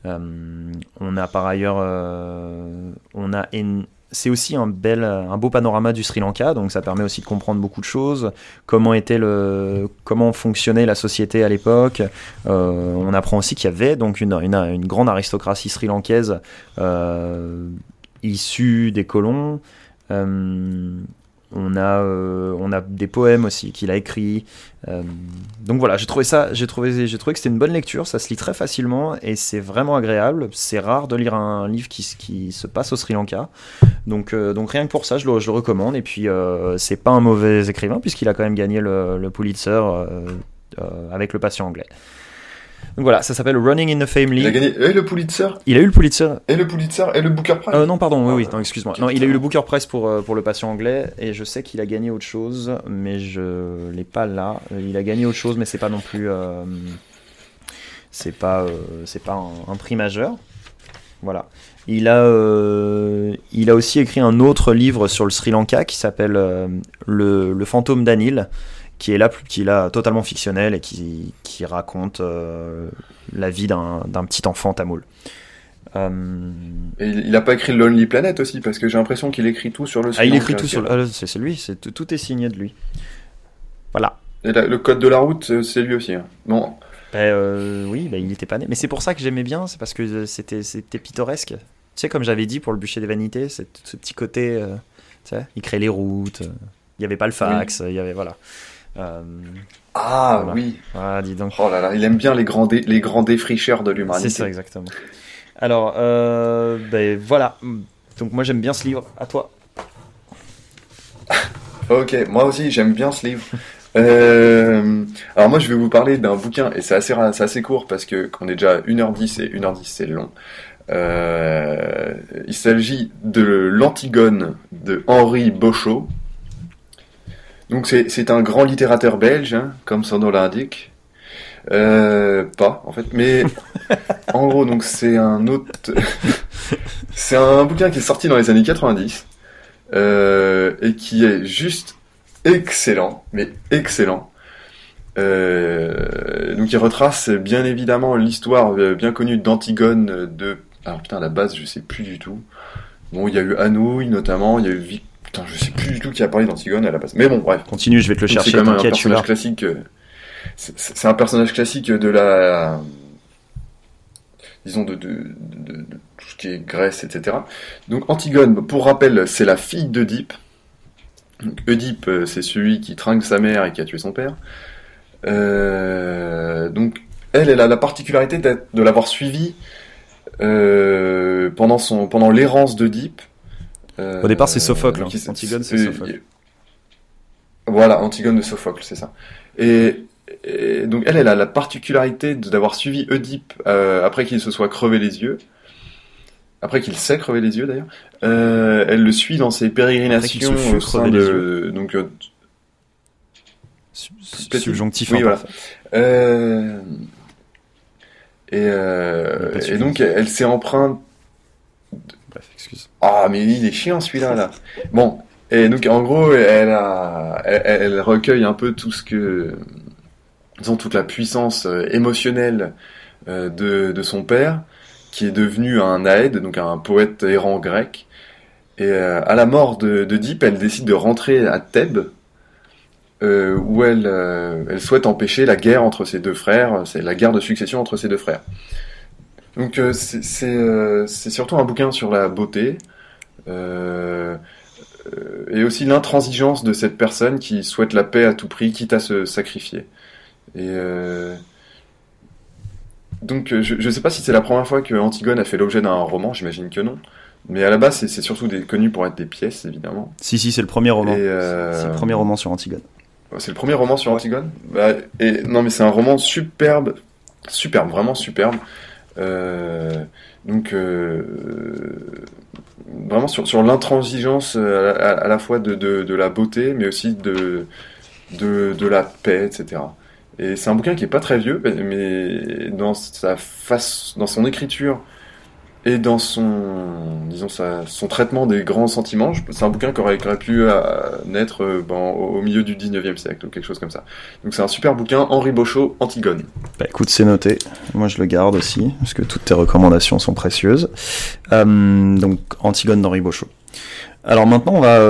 Euh, on a par ailleurs, euh, on a en- c'est aussi un bel, un beau panorama du Sri Lanka, donc ça permet aussi de comprendre beaucoup de choses. Comment était le, comment fonctionnait la société à l'époque. Euh, on apprend aussi qu'il y avait donc une, une, une grande aristocratie sri-lankaise euh, issue des colons. Euh, on a, euh, on a des poèmes aussi qu'il a écrits. Euh, donc voilà, j'ai trouvé ça, j'ai trouvé, j'ai trouvé que c'était une bonne lecture. Ça se lit très facilement et c'est vraiment agréable. C'est rare de lire un livre qui, se passe au Sri Lanka. Donc, euh, donc rien que pour ça, je le, recommande. Et puis c'est pas un mauvais écrivain puisqu'il a quand même gagné le, le Pulitzer avec le patient anglais. Donc voilà, ça s'appelle Running in the Family. Il a gagné et le Pulitzer, Il a eu le Pulitzer. et le Pulitzer, et le Booker Prize. Euh, non, pardon, oui, oui, non, excuse-moi. Non, il a eu le Booker Prize pour, euh, pour le patient anglais, et je sais qu'il a gagné autre chose, mais je l'ai pas là. Il a gagné autre chose, mais c'est pas non plus. euh, c'est pas, euh, c'est pas un, un prix majeur. Voilà. Il a, il a aussi écrit un autre livre sur le Sri Lanka qui s'appelle le, le fantôme d'Anil, qui est là, qui est là totalement fictionnel et qui, qui raconte euh, la vie d'un petit enfant tamoul. Euh, Et il n'a pas écrit Lonely Planet aussi, parce que j'ai l'impression qu'il écrit tout sur le ah, il écrit tout sur. le- ah, c'est lui, c'est tout, tout est signé de lui. Voilà. Et le code de la route, euh, c'est lui aussi. hein. Bon, Ben, euh, oui, ben, il n'était pas né. Mais c'est pour ça que j'aimais bien, c'est parce que c'était pittoresque. Tu sais, comme j'avais dit pour le bûcher des vanités, c'est ce petit côté. euh, tu sais, il crée les routes, il n'y avait pas le fax, il y avait. Voilà. Euh, Ah voilà. oui. Ah, dis donc. Oh là là, il aime bien les grands, dé- les grands défricheurs de l'humanité. C'est ça, exactement. Alors, euh, ben voilà. Donc, moi, j'aime bien ce livre. À toi. Ok, moi aussi j'aime bien ce livre. Euh, alors moi je vais vous parler d'un bouquin et c'est assez, assez court parce que qu'on est déjà à 1h10 et 1h10 c'est long. Euh, il s'agit de l'Antigone de Henri Bochot. Donc c'est un grand littérateur belge, hein, comme son nom l'indique. Euh, pas en fait, mais en gros donc c'est un autre, c'est un bouquin qui est sorti dans les années 90 euh, et qui est juste excellent, mais excellent. Euh, donc il retrace bien évidemment l'histoire euh, bien connue d'Antigone de... Alors putain, à la base, je sais plus du tout. Bon, il y a eu Anouilh notamment, il y a eu... Vi- Putain, je sais plus du tout qui a parlé d'Antigone à la base. Mais bon, bref. Continue, je vais te le chercher, C'est quand même un personnage classique. euh, c'est- C'est un personnage classique de la... Disons de, de, de- de tout ce qui est Grèce, etc. Donc Antigone, pour rappel, c'est la fille d'Oedipe. Donc, Oedipe, euh, c'est celui qui trinque sa mère et qui a tué son père. Euh, donc, elle, elle a la particularité de l'avoir suivi euh, pendant son pendant l'errance d'Oedipe. Euh, Au départ, c'est Sophocle, hein. il- Antigone, c'est euh, Sophocle. Voilà, Antigone de Sophocle, c'est ça. Et, et donc elle, elle a la particularité d'avoir suivi Oedipe euh, après qu'il se soit crevé les yeux. Après qu'il s'est crevé les yeux d'ailleurs. Euh, elle le suit dans ses pérégrinations se au sein de donc euh, Subjonctif Oui, voilà. imparfait. Euh, et, et donc elle s'est empreinte. Ah, mais il est chiant celui-là là. Bon, et donc en gros, elle recueille un peu tout ce que, disons toute la puissance euh, émotionnelle euh, de, son père, qui est devenu un Aède, donc un poète errant grec. Et euh, à la mort de, elle décide de rentrer à Thèbes, où elle, elle souhaite empêcher la guerre entre ses deux frères, c'est la guerre de succession entre ses deux frères. Donc euh, c'est euh, c'est surtout un bouquin sur la beauté euh, et aussi l'intransigeance de cette personne qui souhaite la paix à tout prix, quitte à se sacrifier. Et donc je ne sais pas si c'est la première fois que Antigone a fait l'objet d'un roman, j'imagine que non. Mais à la base, c'est surtout des, connu pour être des pièces, évidemment. Si, si, c'est le premier roman. C'est le premier roman sur Antigone. c'est le premier roman sur Antigone? Bah, et, Non, mais c'est un roman superbe, superbe, vraiment superbe. Euh, donc, euh, vraiment sur, sur l'intransigeance euh, à, la fois de, de, de la beauté, mais aussi de, de, de la paix, etc. Et c'est un bouquin qui est pas très vieux, mais dans sa face, dans son écriture et dans son, disons, son traitement des grands sentiments, c'est un bouquin qui aurait, pu euh, naître euh, ben, au, milieu du 19e siècle ou quelque chose comme ça. Donc c'est un super bouquin, Henri Bochot, Antigone. Bah écoute, c'est noté. Moi, je le garde aussi, parce que toutes tes recommandations sont précieuses. Euh, donc, Antigone d'Henri Bochot. Alors maintenant, on va,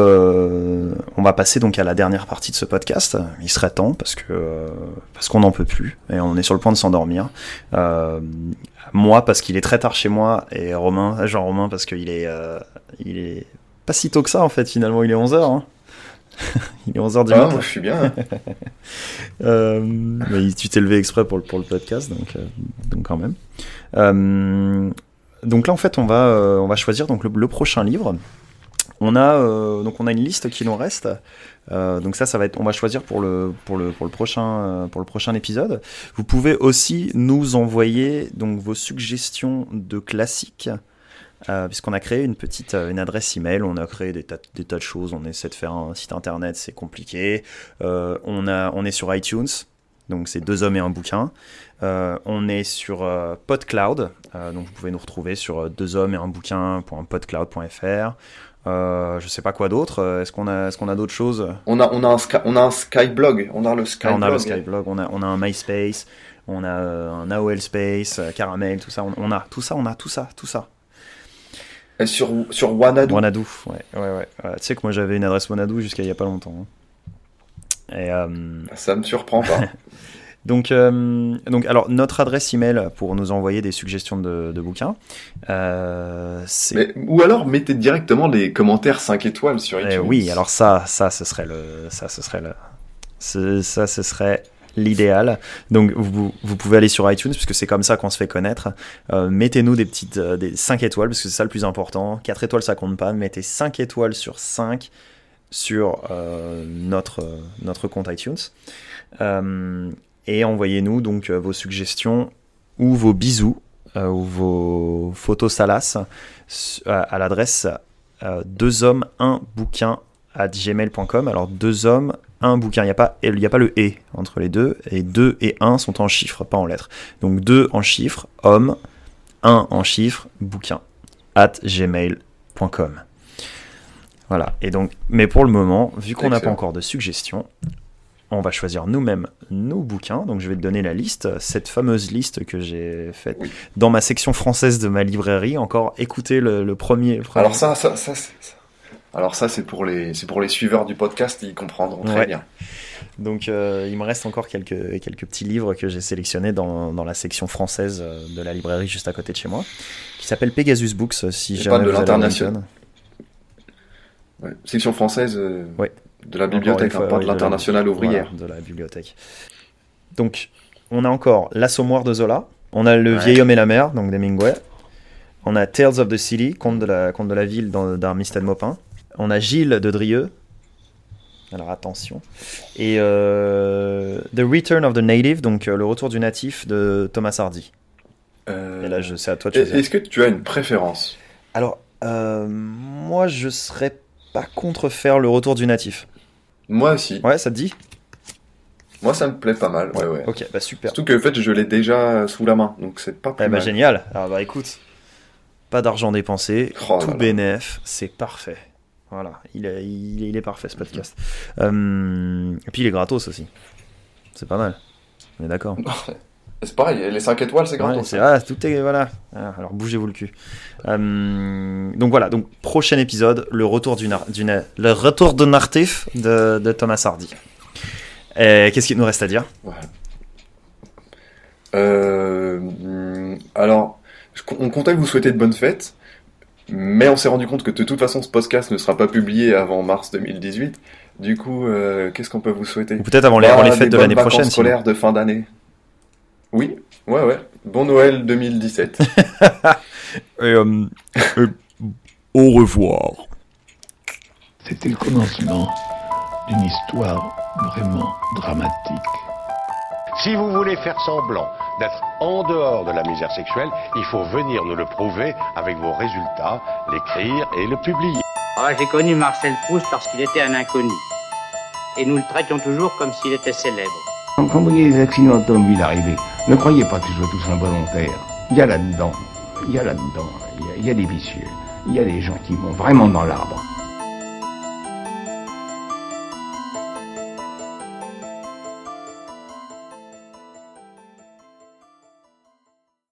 on va passer donc à la dernière partie de ce podcast. Il serait temps, parce que parce qu'on n'en peut plus, et on est sur le point de s'endormir. Moi, parce qu'il est très tard chez moi, et Romain, Jean-Romain, parce qu'il est, euh, il est pas si tôt que ça, en fait, finalement, il est 11h. Hein. il est 11h du Ah, matin. je suis bien. hein. Euh, mais tu t'es levé exprès pour le, pour le podcast, donc, euh, donc quand même. Euh, donc là, en fait, on va, on va choisir donc le, le prochain livre. On a, donc on a une liste qui nous reste. Euh, donc ça, ça va être, on va choisir pour le, pour le, pour le prochain, euh, pour le prochain épisode. Vous pouvez aussi nous envoyer donc vos suggestions de classiques. Euh, puisqu'on a créé une petite une adresse email, on a créé des tas, des tas de choses, on essaie de faire un site internet, c'est compliqué. On, a, on est sur iTunes, Donc c'est deux hommes et un bouquin. On est sur PodCloud, donc vous pouvez nous retrouver sur deux hommes et un bouquin.podcloud.fr. Euh, je sais pas quoi d'autre. Est-ce qu'on a, est-ce qu'on a d'autres choses? On a, on a un, Sky- on a un Skyblog. On a le Skyblog. on a le Skyblog, on a, on a un MySpace, on a euh, un AOL Space, euh, Caramel, tout ça. On, on a tout ça, on a tout ça, tout ça. Et sur, sur Wanadu. Wanadu, ouais, ouais, ouais. Ouais, Tu sais que moi j'avais une adresse Wanadu jusqu'à il y a pas longtemps. hein. Et, euh, Ça me surprend pas. donc, euh, donc, alors notre adresse email pour nous envoyer des suggestions de, de bouquins, euh, Mais- ou alors mettez directement les commentaires 5 étoiles sur Eh iTunes. oui, alors ça, ça, ce serait le, ça, ce serait le, ça, ce serait l'idéal. Donc, vous, vous pouvez aller sur iTunes, puisque c'est comme ça qu'on se fait connaître. Euh, Mettez-nous des petites, euh, des 5 étoiles, parce que c'est ça le plus important. 4 étoiles, ça compte pas. Mettez 5 étoiles sur 5 sur euh, notre, notre compte iTunes. Et envoyez-nous donc euh, vos suggestions ou vos bisous euh, ou vos photos salaces à, l'adresse euh, deux hommes un bouquin à gmail.com. Alors deux hommes un bouquin, il n'y a pas il y a pas le et entre les deux et deux et un sont en chiffres, pas en lettres. Donc deux en chiffres, homme, un en chiffres, bouquin at gmail.com. Voilà. Et donc, mais pour le moment, vu qu'on n'a pas encore de suggestions, on va choisir nous-mêmes nos bouquins. Donc, je vais te donner la liste, cette fameuse liste que j'ai faite dans ma section française de ma librairie. Encore, écoutez le, le premier. Alors ça, ça, alors ça, c'est pour les, c'est pour les suiveurs du podcast, ils comprendront très Ouais. bien. Donc, euh, il me reste encore quelques, quelques petits livres que j'ai sélectionnés dans, dans la section française euh, de la librairie juste à côté de chez moi, qui s'appelle Pegasus Books. euh, Si jamais pas de l'international. Ouais. Section française euh, Ouais. De la bibliothèque, une fois, hein, pas oui, de l'international ouvrière. voilà, de la bibliothèque. Donc, on a encore L'Assommoir de Zola. On a Le Ouais. Vieil Homme et la Mer, donc d'Hemingway. On a Tales of the City, Conte de la, Conte de la ville d'Armistead Maupin. On a Gilles de Drieux. Alors attention. Et euh, The Return of the Native, donc euh, Le Retour du Natif de Thomas Hardy. Euh, Et là, sais à toi de choisir. Est-ce que tu as une préférence? Alors, euh, moi, je serais pas contre faire Le Retour du Natif. Moi aussi. Ouais, ça te dit? Moi, ça me plaît pas mal. Ouais, ouais. Ok, bah super. Surtout que en fait, je l'ai déjà sous la main, donc c'est pas plus Eh bah mal. génial. Alors bah écoute, pas d'argent dépensé, Oh tout là là. bénéf, c'est parfait. Voilà, il est, il parfait ce podcast. Euh, et puis il est gratos aussi. C'est pas mal. On est d'accord. C'est pareil, les 5 étoiles, c'est Ouais, gratos. c'est- ah, tout est voilà. Ah, alors bougez-vous le cul. Euh, donc voilà, donc prochain épisode, le retour du nar- du le retour de Nartif de, de Thomas Hardy. Qu'est-ce qu'il nous reste à dire? Euh, alors, on comptait vous souhaiter de bonnes fêtes, mais on s'est rendu compte que de toute façon, ce podcast ne sera pas publié avant mars 2018. Du coup, euh, qu'est-ce qu'on peut vous souhaiter? Ou peut-être avant les- avant les fêtes de l'année prochaine, sinon. scolaires de fin d'année. Oui, ouais, ouais. Bon Noël 2017. Et, euh, euh, au revoir. C'était le commencement d'une histoire vraiment dramatique. Si vous voulez faire semblant d'être en dehors de la misère sexuelle, il faut venir nous le prouver avec vos résultats, l'écrire et le publier. Ah, J'ai connu Marcel Proust parce qu'il était un inconnu. Et nous le traitions toujours comme s'il était célèbre. Quand quand vous voyez les accidents automobiles arriver, ne croyez pas que ce soit tous involontaires. Il y a là-dedans, il y a là-dedans, il y a- il y a des vicieux, il y a des gens qui vont vraiment dans l'arbre.